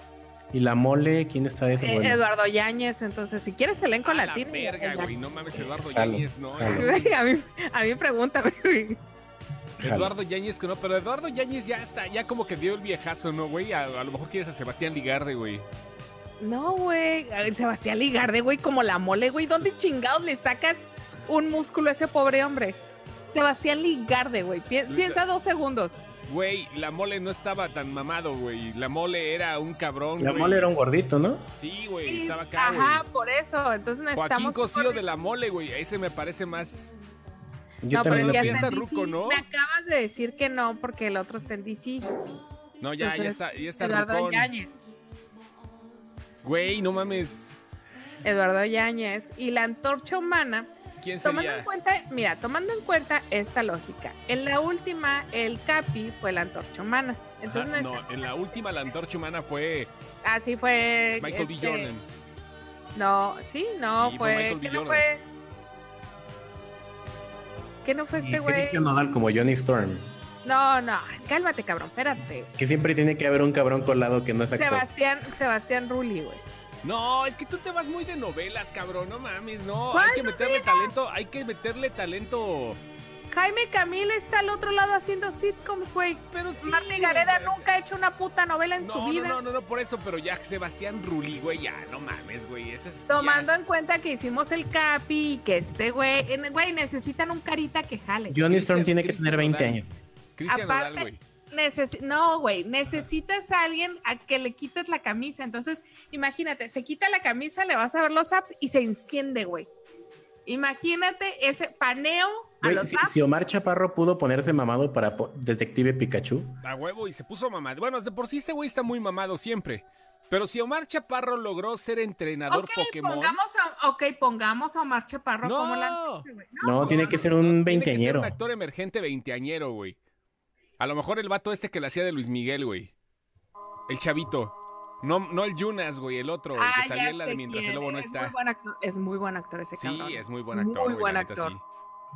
Y la mole, ¿quién está de ese Eh, bueno? Eduardo Yáñez, entonces si quieres elenco A la latino. verga, güey. No mames, Eduardo Yáñez, no. a mí, a mí pregúntame, güey. Eduardo Yáñez, que no, pero Eduardo Yáñez ya está, ya como que dio el viejazo, ¿no, güey? A, a lo mejor quieres a Sebastián Ligarde, güey. No, güey. Sebastián Ligarde, güey, como la mole, güey. ¿Dónde chingados le sacas un músculo a ese pobre hombre? Sebastián Ligarde, güey. Pi- piensa dos segundos. Güey, la mole no estaba tan mamado, güey. La mole era un cabrón, La mole era un gordito, ¿no? Sí, güey, Sí, estaba acá. Ajá, por eso. Entonces necesitamos. Joaquín Cosío de la mole, güey. Ese me parece más. Yo no, también pero lo ya pienso. está ruco. ¿no? Me acabas de decir que no, porque el otro está en DC. No, ya, ya Entonces, está, ya está Eduardo. Yáñez. Güey, no mames. Eduardo Yáñez. Y la antorcha humana ¿Quién Tomando en cuenta, mira, tomando en cuenta esta lógica, en la última el Capi fue la antorcha humana. Entonces, Ajá, no no, en la última la antorcha humana fue así fue. Michael B. este, Jordan. No, sí, no, Sí, fue fue. ¿Qué no fue? ¿Qué no fue este güey? Nodal como Johnny Storm. No, no, cálmate, cabrón, espérate. Que siempre tiene que haber un cabrón colado que no es actor. Sebastián, Sebastián Rulli, güey. No, es que tú te vas muy de novelas, cabrón. No mames, no. ¿Cuál Hay que meterle talento, hay que meterle talento. Jaime Camil está al otro lado haciendo sitcoms, güey. Pero sí. Marta Gareda nunca ha hecho una puta novela en No, su no, vida. no, no, no, por eso, pero ya Sebastián Rulli, güey, ya, no mames, güey. Ese es. Tomando ya. en cuenta que hicimos el Capi y que este güey, güey, necesitan un carita que jale. Johnny Storm tiene que tener 20 Nodal. años. Cristian Aparte- Nodal, güey. No, güey, necesitas a alguien a que le quites la camisa. Entonces, imagínate, se quita la camisa, le vas a ver los apps y se enciende, güey. Imagínate ese paneo a los si, apps. si Omar Chaparro pudo ponerse mamado para po- Detective Pikachu, A huevo y se puso mamado. Bueno, de por sí ese güey está muy mamado siempre. Pero si Omar Chaparro logró ser entrenador Ok, Pokémon. pongamos a, ok, pongamos a Omar Chaparro No. como la... güey. no, tiene que ser un tiene que ser veinteañero. un actor emergente veinteañero, güey. A lo mejor el vato este que le hacía de Luis Miguel, güey. El chavito. No, no el Yunas, güey, el otro, el Ah, que salía ya en la de Mientras quién, el Lobo no es está. Muy actor, es muy buen actor ese Sí, cabrón. es muy buen Muy actor, güey, buen la neta, actor. sí.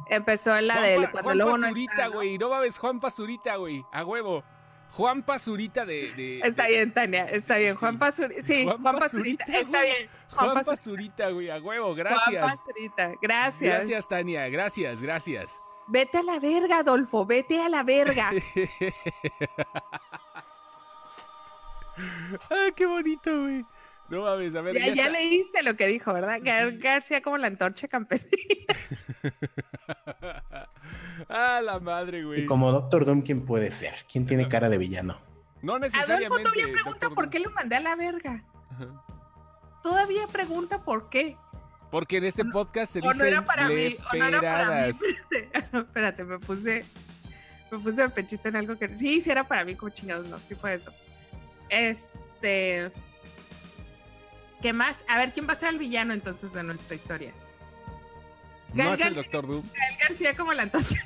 Empezó en la Juan de Pa- cuando Juan el lobo no Pazurita, está, ¿no? güey. No mames, Juan Pazurita, güey. A huevo. Juan Pazurita de. de- Está bien, Tania, está bien. Juan Sí. Pazurita, sí, Juan Juan, Pazurita, Pazurita, está bien. Juan, Juan Pazurita, güey. A huevo, Juan gracias. Pazurita, gracias. Gracias, Tania. Gracias, gracias. Vete a la verga, Adolfo, vete a la verga. Ay, qué bonito, güey. No mames, a ver. ya, ya leíste lo que dijo, ¿verdad? Gar- García como la antorcha campesina. ah, la madre, güey. Y como Doctor Doom, ¿quién puede ser? ¿Quién tiene cara de villano? No Adolfo necesariamente. todavía pregunta Doctor por qué lo mandé a la verga. Ajá. Todavía pregunta por qué. Porque en este podcast se O no era para mí, o no era para mí. Espérate, me puse, me puse el pechito en algo que sí, sí era para mí, como chingados, no, sí fue eso. Este, ¿qué más? A ver, ¿quién va a ser el villano entonces de nuestra historia? No Gal es el Doctor Doom. Gael García como la antorcha.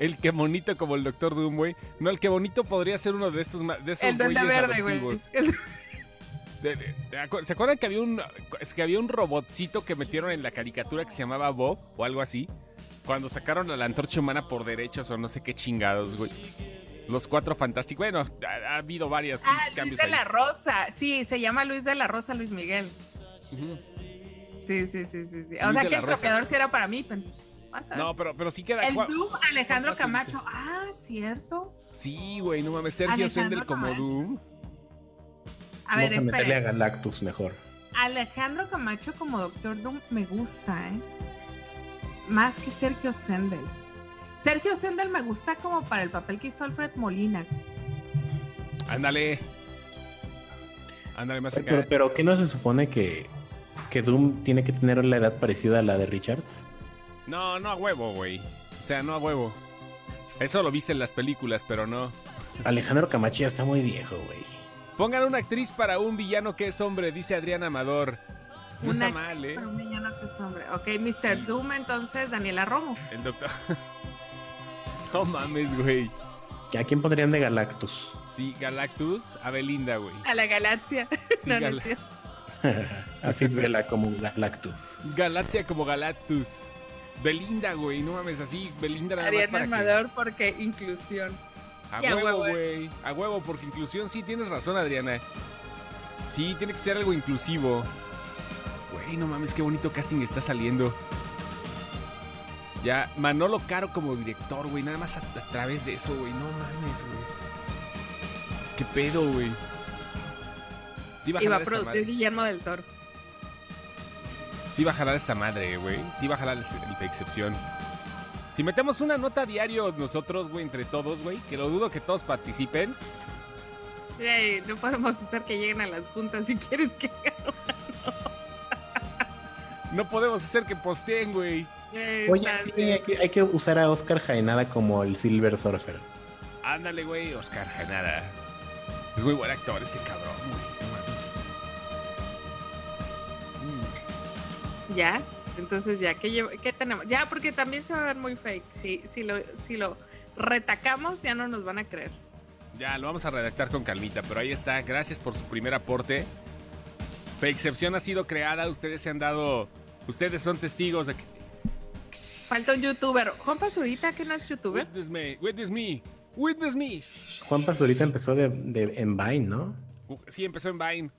El que bonito como el Doctor Doom, güey. No, el que bonito podría ser uno de estos de esos El duende verde, güey. El- De- de- de acu- ¿Se acuerdan que había un es que había un robotcito que metieron en la caricatura que se llamaba Bob o algo así? Cuando sacaron a la antorcha humana por derechos o no sé qué chingados, güey. Los cuatro fantásticos. Bueno, ha, ha habido varios Ah, pinches Luis cambios de ahí. la Rosa. Sí, se llama Luis de la Rosa Luis Miguel. Sí, sí, sí, sí. sí. O Luis sea que el tropeador sí era para mí. pero-. No, pero, pero sí queda. el Doom Alejandro Camacho. Ah, cierto. Sí, güey, no mames. Sergio Sendel como. Doom. A ver, Vamos a meterle a espera. Galactus mejor. Alejandro Camacho como Doctor Doom me gusta, ¿eh? Más que Sergio Sendel. Sergio Sendel me gusta como para el papel que hizo Alfred Molina. Ándale. Ándale más acá. Pero, pero ¿qué no se supone que, que Doom tiene que tener la edad parecida a la de Richards? No, no a huevo, güey. O sea, no a huevo. Eso lo viste en las películas, pero no. Alejandro Camacho ya está muy viejo, güey. Pongan una actriz para un villano que es hombre, dice Adrián Amador. No Una está mal, ¿eh? Para un villano que es hombre. Ok, Mr. Sí. Doom, entonces, Daniela Romo. El doctor. no mames, güey. ¿A quién pondrían de Galactus? Sí, Galactus, a Belinda, güey. A la galaxia. Sí, No, Gal-. Así vela como Galactus. Galaxia como Galactus. Belinda, güey, no mames, así, Belinda nada más para que... Amador porque inclusión. A huevo, huevo, güey. A huevo, porque inclusión sí tienes razón, Adriana. Sí, tiene que ser algo inclusivo. Güey, no mames, qué bonito casting está saliendo. Ya, Manolo Caro como director, güey. Nada más a, a través de eso, güey. No mames, güey. ¿Qué pedo, güey? Sí va a va a jalar esta producir madre. Guillermo del Toro. Sí va a jalar esta madre, güey. Sí va a jalar el excepción. Si metemos una nota diario nosotros, güey, entre todos, güey, que lo dudo que todos participen. No podemos hacer que lleguen a las juntas si quieres que No podemos hacer que posteen, güey. Ey, Oye, sí, hay que, hay que usar a Oscar Jaenada como el Silver Surfer. Ándale, güey, Oscar Janara. Es muy buen actor ese cabrón, güey. No mames. Ya, entonces ya, ¿qué, tenemos? Ya, porque también se va a ver muy fake. Si, si, lo, si lo retacamos, ya no nos van a creer. Ya, lo vamos a redactar con calmita, pero ahí está. Gracias por su primer aporte. Excepción ha sido creada, ustedes se han dado... Ustedes son testigos de que... Falta un youtuber. Juan Pazurita, que no es youtuber. Witness me, witness me, witness me. Juan Pazurita empezó de, de- en Vine, ¿no? Sí, empezó en Vine.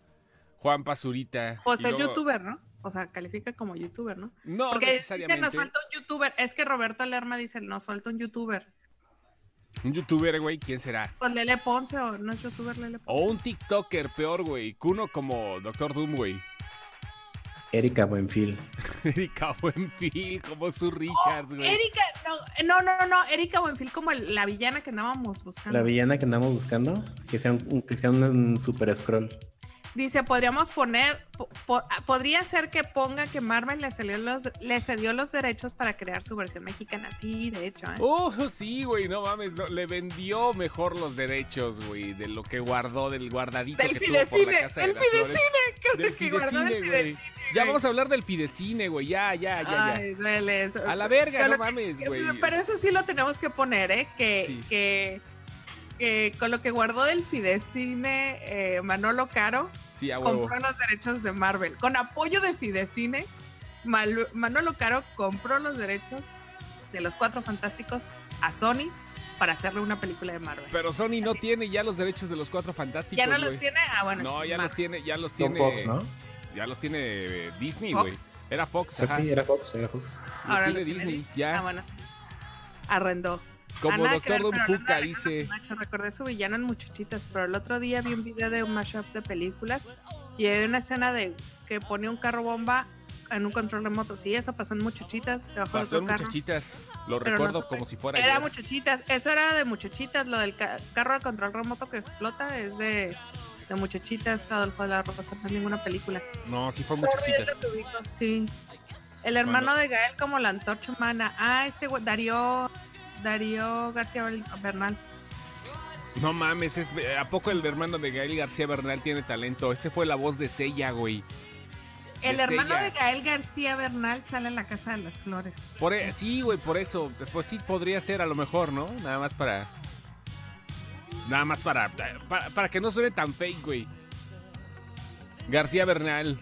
Juan Pazurita. O y sea, luego- youtuber, ¿no? O sea, califica como youtuber, ¿no? No Porque dice, necesariamente. nos falta un youtuber. Es que Roberto Lerma dice, nos falta un youtuber. Un youtuber, güey, ¿quién será? Pues Lele Ponce o no es youtuber Lele Ponce. O un TikToker, peor, güey. Kuno como Doctor Doom, güey. Erika Buenfil. Erika Buenfil, como su Richards, güey. Erika, no, no, no, no, Erika Buenfil como el- la villana que andábamos buscando. La villana que andamos buscando, que sea un, un- que sea un, un super scroll. Dice, podríamos poner, po- po- podría ser que ponga que Marvel le cedió, los, le cedió los derechos para crear su versión mexicana. Sí, de hecho, ¿eh? Oh, sí, güey, no mames, no, le vendió mejor los derechos, güey, de lo que guardó, del guardadito del que tuvo por la Fidecine, de flores. Fidecine, que, Del que guardó del Fidecine, güey. Fidecine, Ya vamos a hablar del Fidecine, güey, ya, ya, ya, ya. Ay, duele eso. A la verga, Pero no mames, güey. Pero eso sí lo tenemos que poner, ¿eh? Que, Sí. que, que con lo que guardó del Fidecine, eh, Manolo Caro Sí, a huevo. compró los derechos de Marvel. Con apoyo de Fidecine, Malu- Manolo Caro compró los derechos de los Cuatro Fantásticos a Sony para hacerle una película de Marvel. Pero Sony no tiene ya los derechos de los cuatro fantásticos, ¿Ya no los tiene? Ah, bueno. No, ya los tiene, ya los tiene. Fox, ¿no? Ya los tiene eh, Disney, güey. Era Fox, Pues ajá. sí, era Fox, era Fox. Los Ahora tiene los tiene Disney, ya. Ah, bueno. Arrendó. Como Ah, Doctor Don Fuca dice. Camacho, recordé su villano en Muchachitas, pero el otro día vi un video de un mashup de películas y hay una escena de que ponía un carro bomba en un control remoto. Sí, eso pasó en Muchachitas, Pasó en muchachitas. Lo no recuerdo como si fuera Era ayer. Muchachitas, eso era de Muchachitas, lo del ca- carro de control remoto que explota es de, de Muchachitas, Adolfo de la Rosa, no es ninguna película. No, sí fue Sorry, muchachitas. Sí. El hermano de Gael como la antorcha humana. Ah, este Darío, Darío García Bernal. No mames, es- ¿a poco el hermano de Gael García Bernal tiene talento? Ese fue la voz de Sella, güey. El De hermano Sella. de Gael García Bernal sale en la Casa de las Flores. Por, e- sí, güey, por eso. Pues sí, podría ser a lo mejor, ¿no? Nada más para. Nada más para. Para, para que no suene tan fake, güey. García Bernal.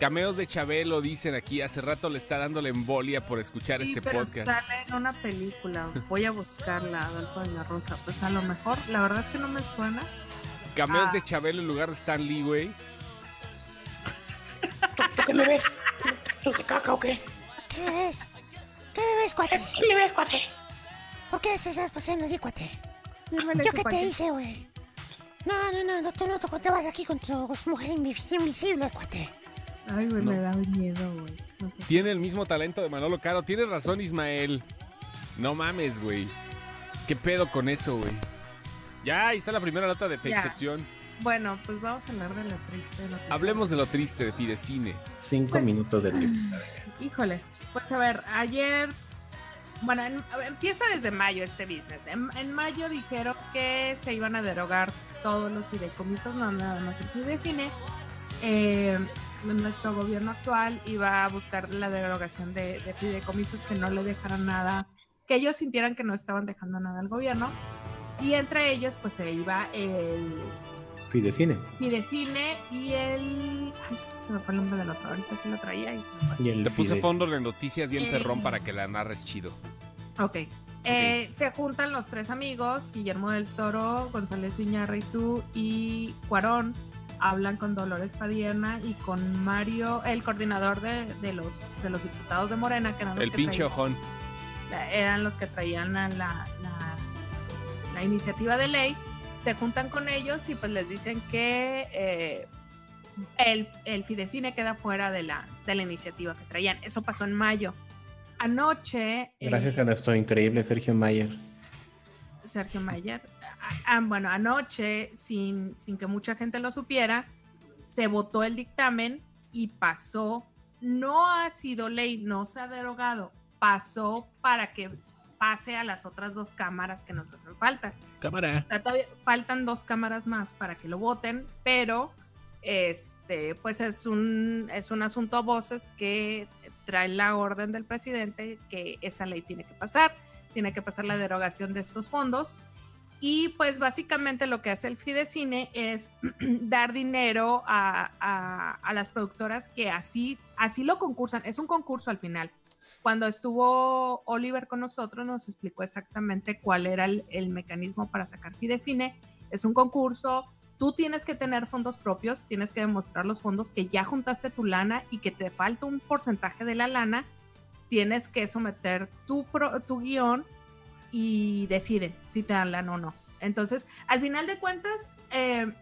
Cameos de Chabelo dicen aquí. Hace rato le está dando la embolia por escuchar Sí, este pero podcast. sale en una película. Voy a buscarla, Adolfo de la Rosa. Pues a lo mejor, la verdad es que no me suena. Cameos Ah. de Chabelo en lugar de Stan Lee, güey. ¿Tú qué me ves? ¿Tú qué caca o qué? ¿Qué me ves? ¿Qué me ves, cuate? ¿Qué me ves, cuate? ¿Por qué te estás pasando así, cuate? ¿Yo qué te hice, güey? No, no, no, no, tú no te vas aquí con tu mujer invis- invisible, cuate. Ay, güey, No. me da miedo, güey. No sé. Tiene el mismo talento de Manolo Caro. Tienes razón, Ismael. No mames, güey. ¿Qué pedo con eso, güey? Ya, ahí está la primera nota de Ya. excepción. Bueno, pues vamos a hablar de lo triste. de lo que Hablemos de lo triste de Fidecine. Cinco minutos de triste. Híjole, pues a ver, ayer, bueno, en- empieza desde mayo este business. En, en mayo dijeron que se iban a derogar todos los fideicomisos, no nada más el fidecine. Eh, nuestro gobierno actual iba a buscar la derogación de, de fideicomisos que no le dejaran nada, que ellos sintieran que no estaban dejando nada al gobierno. Y entre ellos, pues se iba el Fidecine. Fidecine y el. Ay, se me fue el nombre del otro. Ahorita sí lo traía y se me fue. Y el Te puse Fide- fondo de noticias bien Eh. perrón para que la narres chido. Ok. Eh, se juntan los tres amigos, Guillermo del Toro, González Iñárritu y Cuarón. Hablan con Dolores Padierna y con Mario, el coordinador de, de los, de los diputados de Morena, que eran los, El que, pinche traían, ojón. eran los que traían a la, la, la iniciativa de ley. Se juntan con ellos y pues les dicen que eh, el, el Fidecine queda fuera de la, de la iniciativa que traían. Eso pasó en mayo. Anoche. Gracias eh, a nuestro increíble Sergio Mayer. Sergio Mayer. Bueno, anoche, sin, sin que mucha gente lo supiera, se votó el dictamen y pasó. No ha sido ley, no se ha derogado. Pasó para que pase a las otras dos cámaras que nos hacen falta. Cámara. O sea, todavía faltan dos cámaras más para que lo voten, pero este, pues es un, es un asunto a voces que trae la orden del presidente que esa ley tiene que pasar, tiene que pasar la derogación de estos fondos. Y pues básicamente lo que hace el Fidecine es dar dinero a, a- las productoras que así, así lo concursan. Es un concurso al final. Cuando estuvo Oliver con nosotros nos explicó exactamente cuál era el, el mecanismo para sacar Fidecine. Es un concurso, tú tienes que tener fondos propios, tienes que demostrar los fondos que ya juntaste tu lana y que te falta un porcentaje de la lana. Tienes que someter tu, pro- tu guion y deciden si te dan lana o no. Entonces, al final de cuentas, eh,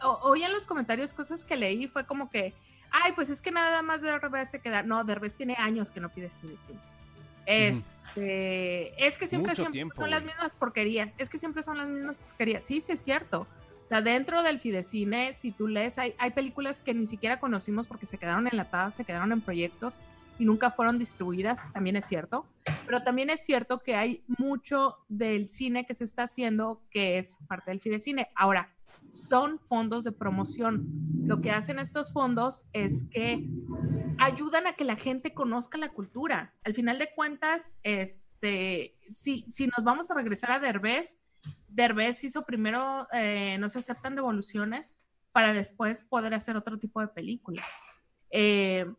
oí en los comentarios cosas que leí, fue como que, ay, pues es que nada más Derbez se queda. No, Derbez tiene años que no pide Fidecine. Este, es que siempre, Mucho siempre tiempo, son las mismas porquerías. Es que siempre son las mismas porquerías. Sí, sí es cierto. O sea, dentro del Fidecine, si tú lees, hay, hay películas que ni siquiera conocimos porque se quedaron enlatadas, se quedaron en proyectos y nunca fueron distribuidas, también es cierto. Pero también es cierto que hay mucho del cine que se está haciendo que es parte del Fidecine. Ahora, son fondos de promoción. Lo que hacen estos fondos es que ayudan a que la gente conozca la cultura. Al final de cuentas, este, si, si nos vamos a regresar a Derbez, Derbez hizo primero, eh, no se aceptan devoluciones para después poder hacer otro tipo de películas. Eh,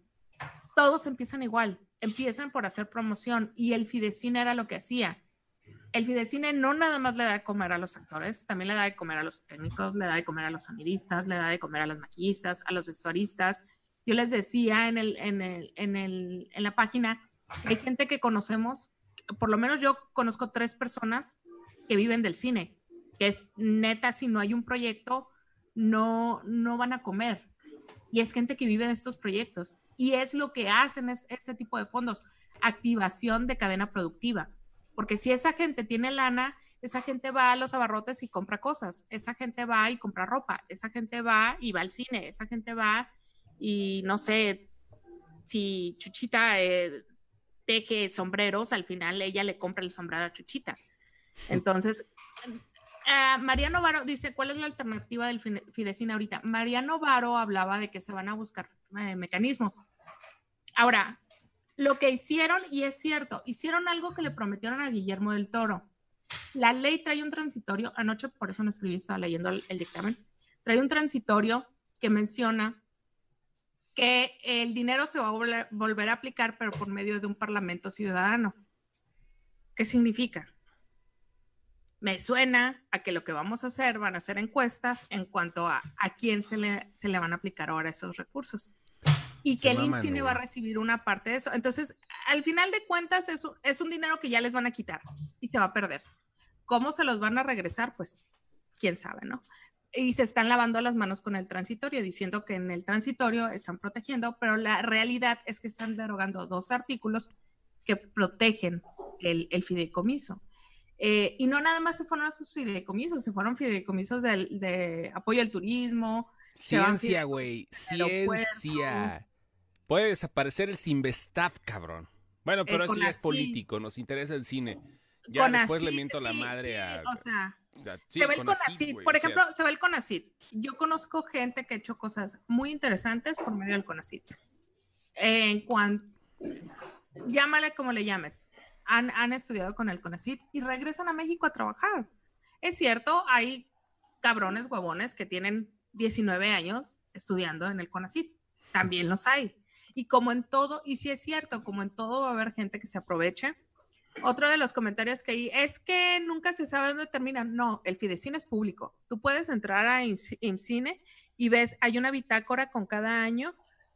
todos empiezan igual, empiezan por hacer promoción y el Fidecine era lo que hacía. El Fidecine no nada más le da de comer a los actores, también le da de comer a los técnicos, le da de comer a los sonidistas, le da de comer a las maquillistas, a los vestuaristas. Yo les decía en, el, en, el, en, el, en la página que hay gente que conocemos, por lo menos yo conozco tres personas que viven del cine, que es neta, si no hay un proyecto, no, no van a comer. Y es gente que vive de estos proyectos. Y es lo que hacen es, este tipo de fondos, activación de cadena productiva. Porque si esa gente tiene lana, esa gente va a los abarrotes y compra cosas, esa gente va y compra ropa, esa gente va y va al cine, esa gente va y no sé, si Chuchita eh, teje sombreros, al final ella le compra el sombrero a Chuchita. Entonces, eh, Mariano Varo dice, ¿cuál es la alternativa del fide- Fidecine ahorita? Mariano Varo hablaba de que se van a buscar eh, mecanismos. Ahora, lo que hicieron, y es cierto, hicieron algo que le prometieron a Guillermo del Toro. La ley trae un transitorio, anoche por eso no escribí, estaba leyendo el, el dictamen, trae un transitorio que menciona que el dinero se va a volver, a aplicar, pero por medio de un parlamento ciudadano. ¿Qué significa? Me suena a que lo que vamos a hacer van a ser encuestas en cuanto a a quién se le, se le van a aplicar ahora esos recursos. Y que el INCINE va a recibir una parte de eso. Entonces, al final de cuentas, es, un- es un dinero que ya les van a quitar y se va a perder. ¿Cómo se los van a regresar? Pues, quién sabe, ¿no? Y se están lavando las manos con el transitorio, diciendo que en el transitorio están protegiendo, pero la realidad es que están derogando dos artículos que protegen el, el fideicomiso. Eh, y no nada más se fueron a sus fideicomisos, se fueron fideicomisos del, de apoyo al turismo, Ciencia, güey. Ciencia. Puede desaparecer el Sinvestav, cabrón. Bueno, pero Eh, eso ya es político, nos interesa el cine. Ya después le miento la madre a... O sea, a- sí, se ve el güey, Por o sea, ejemplo, se ve el CONACYT. Yo conozco gente que ha hecho cosas muy interesantes por medio del CONACYT. En cuanto, llámale como le llames, han, han estudiado con el CONACYT y regresan a México a trabajar. Es cierto, hay cabrones huevones que tienen 19 años estudiando en el CONACYT. También los hay. Y como en todo, y si es cierto, como en todo va a haber gente que se aproveche. Otro de los comentarios que hay es que nunca se sabe dónde termina. No, el Fidecine es público. Tú puedes entrar a IMCINE y ves, hay una bitácora con cada año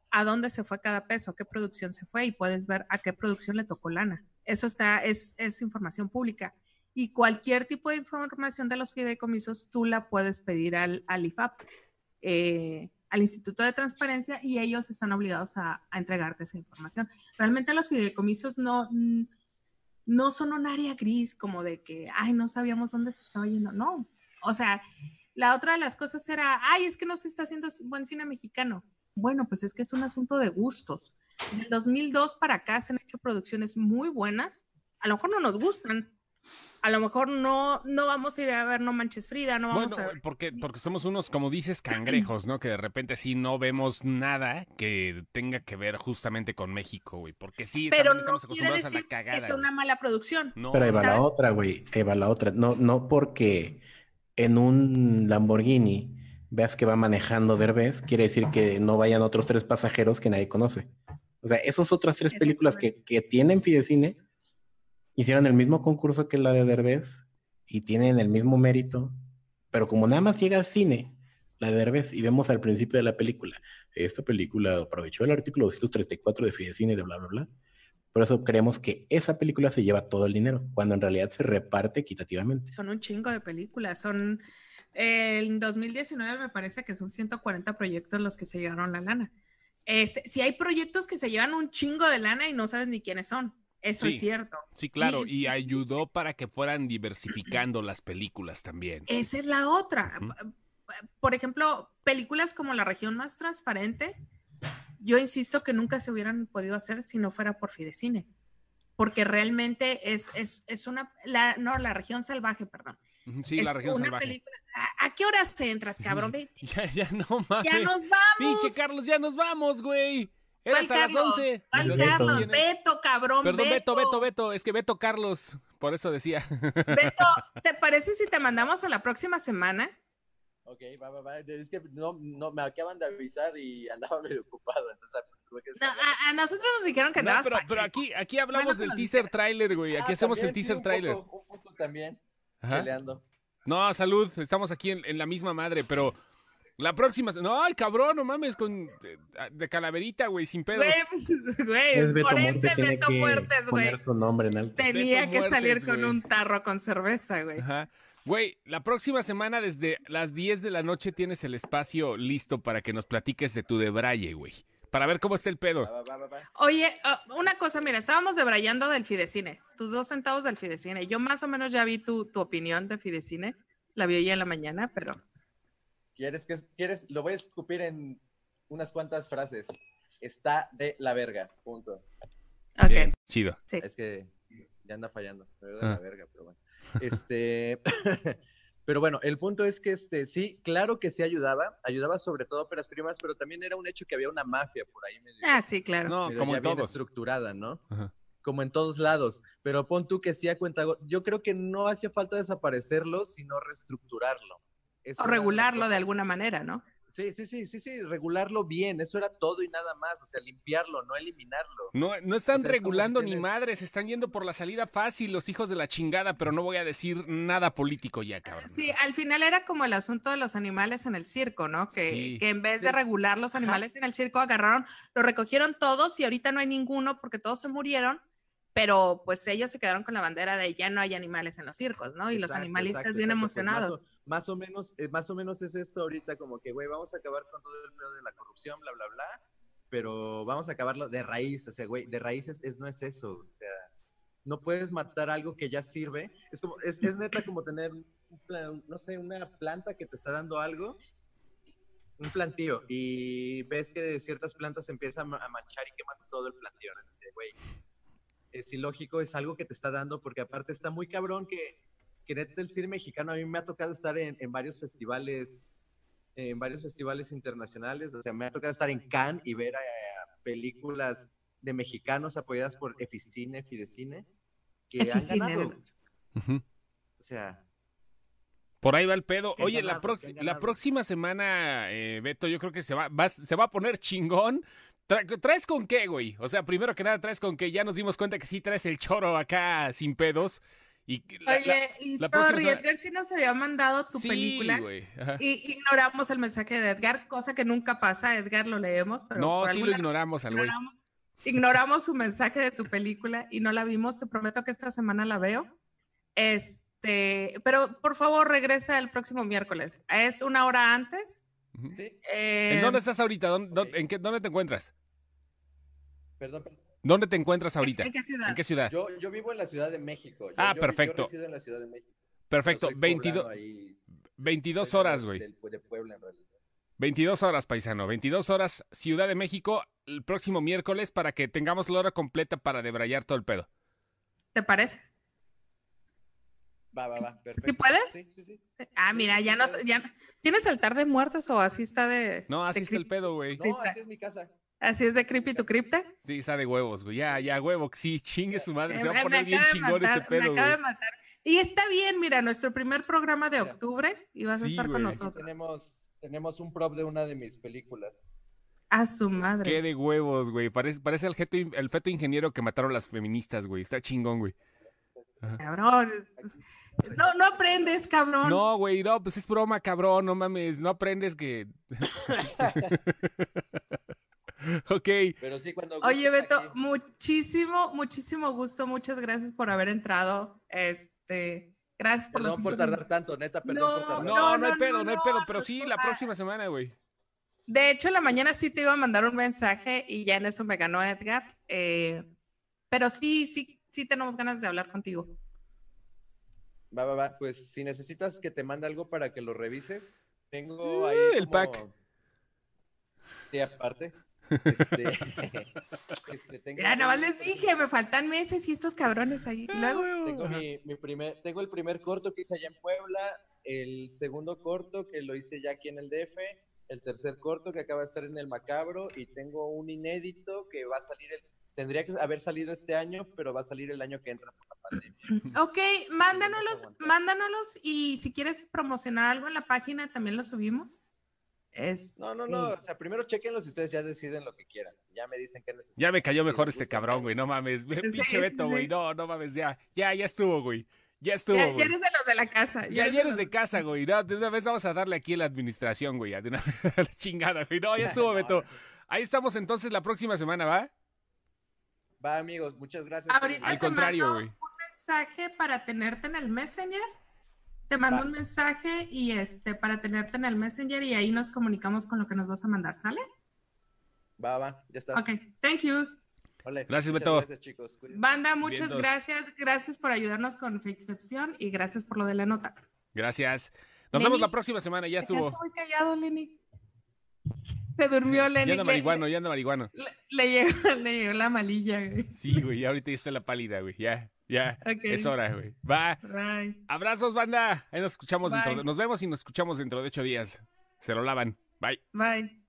a dónde se fue cada peso, a qué producción se fue y puedes ver a qué producción le tocó lana. Eso está, es, es información pública. Y cualquier tipo de información de los fideicomisos, tú la puedes pedir al, al IFAP, eh, al Instituto de Transparencia, y ellos están obligados a, entregarte esa información. Realmente los fideicomisos no, no son un área gris como de que, ay, no sabíamos dónde se estaba yendo. No. O sea, la otra de las cosas era, ay, es que no se está haciendo buen cine mexicano. Bueno, pues es que es un asunto de gustos. Del 2002 para acá se han hecho producciones muy buenas. A lo mejor no nos gustan. A lo mejor no, no vamos a ir a ver No Manches Frida, no vamos Bueno, a ver. porque, porque somos unos, como dices, cangrejos, ¿no? Que de repente sí no vemos nada que tenga que ver justamente con México, güey. Porque sí, Pero no estamos quiere acostumbrados a decir la cagada. que sea güey. una mala producción. No, Pero ahí va la otra, güey. Ahí va la otra. No, no porque en un Lamborghini veas que va manejando Derbez, quiere decir que no vayan otros tres pasajeros que nadie conoce. O sea, esas otras tres películas que, que tienen Fidecine hicieron el mismo concurso que la de Derbez y tienen el mismo mérito, pero como nada más llega al cine, la de Derbez, y vemos al principio de la película, esta película aprovechó el artículo 234 de Fidecine de bla, bla, bla. Por eso creemos que esa película se lleva todo el dinero, cuando en realidad se reparte equitativamente. Son un chingo de películas. Son. eh, en 2019 me parece que son 140 proyectos los que se llevaron la lana. Es- si hay proyectos que se llevan un chingo de lana y no sabes ni quiénes son. Eso Sí. es cierto. Sí, claro, Y- y ayudó para que fueran diversificando las películas también. Esa es la otra. Por ejemplo, películas como La región más transparente, yo insisto que nunca se hubieran podido hacer si no fuera por Fidecine. Porque realmente es, es, es una. La, no, la región salvaje, perdón. Sí, es la región una salvaje. película. ¿A, a qué horas entras, cabrón? Ya, ya no mames. Ya nos vamos. Pinche Carlos, ya nos vamos, güey. Era ¿Cuál hasta las Carlos? 11. ¿Cuál Beto. Carlos? Cabrón. Perdón, Beto, Beto, Beto, Beto. Es que Beto Carlos. Por eso decía. Beto, ¿te parece si te mandamos a la próxima semana? Ok, va, va, va. Es que no, no, me acaban de avisar y andaba medio ocupado, entonces tuve que No, escapar. a, a nosotros nos dijeron que No, andabas pero, aquí, aquí hablamos Bueno, del pues, teaser trailer, güey. Aquí Ah, hacemos el sí, teaser un trailer. poco, un poco también, Ajá. cheleando. No, salud. Estamos aquí en, en la misma madre, pero la próxima. No, ay, cabrón, no mames, con de, de calaverita, güey, sin pedos. Güey, pues, por ese tiene Beto que Muertes, güey. poner su nombre en alto. Tenía Beto que Muertes, salir con güey. un tarro con cerveza, güey. Ajá. Güey, la próxima semana desde las 10 de la noche tienes el espacio listo para que nos platiques de tu debraye, güey. Para ver cómo está el pedo. va, va, va, va. Oye, ah, una cosa, mira, estábamos debrayando del Fidecine, tus dos centavos del Fidecine. Yo más o menos ya vi tu, tu opinión de Fidecine, la vi hoy en la mañana, pero ¿Quieres que quieres? Lo voy a escupir en unas cuantas frases. Está de la verga, punto. ok. Bien, chido. Sí. Es que ya anda fallando, pero de Ah. la verga, pero bueno. Este, pero bueno, el punto es que este, sí, claro que sí ayudaba, ayudaba sobre todo a óperas primas, pero también era un hecho que había una mafia por ahí medio, Ah, sí, claro. No, como en bien todos. estructurada, ¿no? Ajá. Como en todos lados, pero pon tú que sí a cuenta, yo creo que no hacía falta desaparecerlo, sino reestructurarlo. Eso O regularlo de alguna manera, ¿no? Sí, sí, sí, sí, sí, regularlo bien, eso era todo y nada más, o sea, limpiarlo, no eliminarlo. No, no están O sea, es como regulando ni madres, están yendo por la salida fácil los hijos de la chingada, pero no voy a decir nada político ya, cabrón. Sí, al final era como el asunto de los animales en el circo, ¿no? Que, Sí. que en vez de regular los animales en el circo, agarraron, lo recogieron todos y ahorita no hay ninguno porque todos se murieron, pero pues ellos se quedaron con la bandera de ya no hay animales en los circos, ¿no? Y los animalistas exacto, bien exacto, pues, emocionados. más, o, más o menos, eh, más o menos es esto ahorita como que, güey, vamos a acabar con todo el pedo de la corrupción, bla, bla, bla, pero vamos a acabarlo de raíz, o sea, güey, de raíces es, no es eso, o sea, no puedes matar algo que ya sirve, es como, es, es neta como tener, un plan- no sé, una planta que te está dando algo un plantío y ves que ciertas plantas se empiezan a manchar y quemas todo el plantío. ¿no? Es ilógico, es algo que te está dando, porque aparte está muy cabrón que, que neta el cine mexicano, a mí me ha tocado estar en, en varios festivales, en varios festivales internacionales, o sea, me ha tocado estar en Cannes y ver eh, películas de mexicanos apoyadas por Eficine, Fidecine, que han Eficine, ganado. de- Ujú. O sea, Por ahí va el pedo. Han Oye, la, ganado, han la ganado. próxima semana, eh, Beto, yo creo que se va, va- se va a poner chingón. Tra- ¿Traes con qué, güey? O sea, primero que nada, traes con qué. Ya nos dimos cuenta que sí traes el choro acá sin pedos. Y que la- Oye, y la sorry, Edgar sí nos había mandado tu Sí, película. Y ignoramos el mensaje de Edgar, cosa que nunca pasa. Edgar lo leemos, pero No, sí lo ignoramos al güey. ignoramos, ignoramos su mensaje de tu película y no la vimos. Te prometo que esta semana la veo. Este, pero por favor regresa el próximo miércoles. Es una hora antes. Sí, Eh, ¿En dónde estás ahorita? ¿Dónde, en qué, ¿Dónde te encuentras? perdón, perdón. ¿Dónde te encuentras ahorita? ¿En qué ciudad? ¿En qué ciudad? Yo, yo vivo en la Ciudad de México. Yo- Ah, yo- perfecto. Yo resido en la Ciudad de México. Perfecto. Yo soy 22, poblano ahí, 22 cerca horas, güey. De Puebla, en realidad. 22 horas, paisano. 22 horas, Ciudad de México, el próximo miércoles para que tengamos la hora completa para debrayar todo el pedo. ¿Te parece? Va, va, va. Perfecto. ¿Sí puedes? Sí, sí, sí. Ah, mira, ya no ya ¿Tienes altar de muertos o así está de No, así de está el pedo, güey. No, así es mi casa. Así es de creepy tu cripta? Sí, está de huevos, güey. Ya, ya, huevo. Sí, chingue su madre. Se Me- va a me poner bien chingón ese me pedo, acaba de güey. matar. Y está bien, mira, nuestro primer programa de octubre y vas a estar con güey. Aquí nosotros. tenemos, tenemos un prop de una de mis películas. A su madre. Qué de huevos, güey. Parece, parece el, feto, el feto ingeniero que mataron las feministas, güey. Está chingón, güey. Cabrón. No, no aprendes, cabrón. No, güey, no, pues es broma, cabrón. No mames, no aprendes que. ok. Pero sí, cuando Oye, Beto, aquí- muchísimo, muchísimo gusto. Muchas gracias por haber entrado. Este, gracias por Perdón los por tardar tanto, neta, perdón No, por tardar. No, No, no, hay no, pedo, no, no hay pedo. Pero sí, la próxima semana, güey. De hecho, en la mañana sí te iba a mandar un mensaje y ya en eso me ganó Edgar. eh, pero sí, sí, sí tenemos ganas de hablar contigo. Va, va, va. Pues si necesitas que te mande algo para que lo revises, tengo ahí. Uh, el como- pack. Sí, aparte. Este, este, tengo Mira, nada más les dije, me faltan meses y estos cabrones ahí. Luego, Tengo mi, mi primer, tengo el primer corto que hice allá en Puebla, el segundo corto que lo hice ya aquí en el DF, el tercer corto que acaba de estar en el Macabro y tengo un inédito que va a salir, el, tendría que haber salido este año, pero va a salir el año que entra por la pandemia. ok, mándanoslos, aguantar. mándanoslos y si quieres promocionar algo en la página también lo subimos. Es, No, no, no, o sea, primero chequenlos y ustedes ya deciden lo que quieran. Ya me dicen qué necesitan. Ya me cayó mejor este cabrón, güey. No mames. Sí, Pinche sí, Beto, sí. güey. No, no mames, ya. Ya, ya estuvo, güey. Ya estuvo, ya, güey. ya eres de los de la casa. Ya, ya de eres los- de casa, güey. No, de una vez vamos a darle aquí a la administración, güey. De una vez a la chingada, güey. No, ya estuvo, No, Beto. no. Ahí estamos entonces la próxima semana, ¿va? Va, amigos, muchas gracias. por Ahorita Al te contrario, mando güey. un mensaje para tenerte en el Messenger. Te mando Va. un mensaje y este para tenerte en el Messenger y ahí nos comunicamos con lo que nos vas a mandar, ¿sale? Va, va, ya está. Ok, thank yous. Vale, Gracias, muchas Beto. Gracias, chicos. Cuídense. Banda, muchas Vientos. gracias. Gracias por ayudarnos con Fixcepción y gracias por lo de la nota. Gracias. Nos Lenny. vemos la próxima semana. Ya estuvo. muy callado, Lenny. Se durmió Lenny. Ya anda marihuano, ya anda marihuano. Le, le llegó, le llegó la malilla, güey. Sí, güey. Ahorita ya está la pálida, güey. Ya, ya. Ok. Es hora, güey. Va. Bye. Abrazos, banda. Ahí nos escuchamos dentro. De- Nos vemos y nos escuchamos dentro de ocho días. Se lo lavan. Bye. Bye.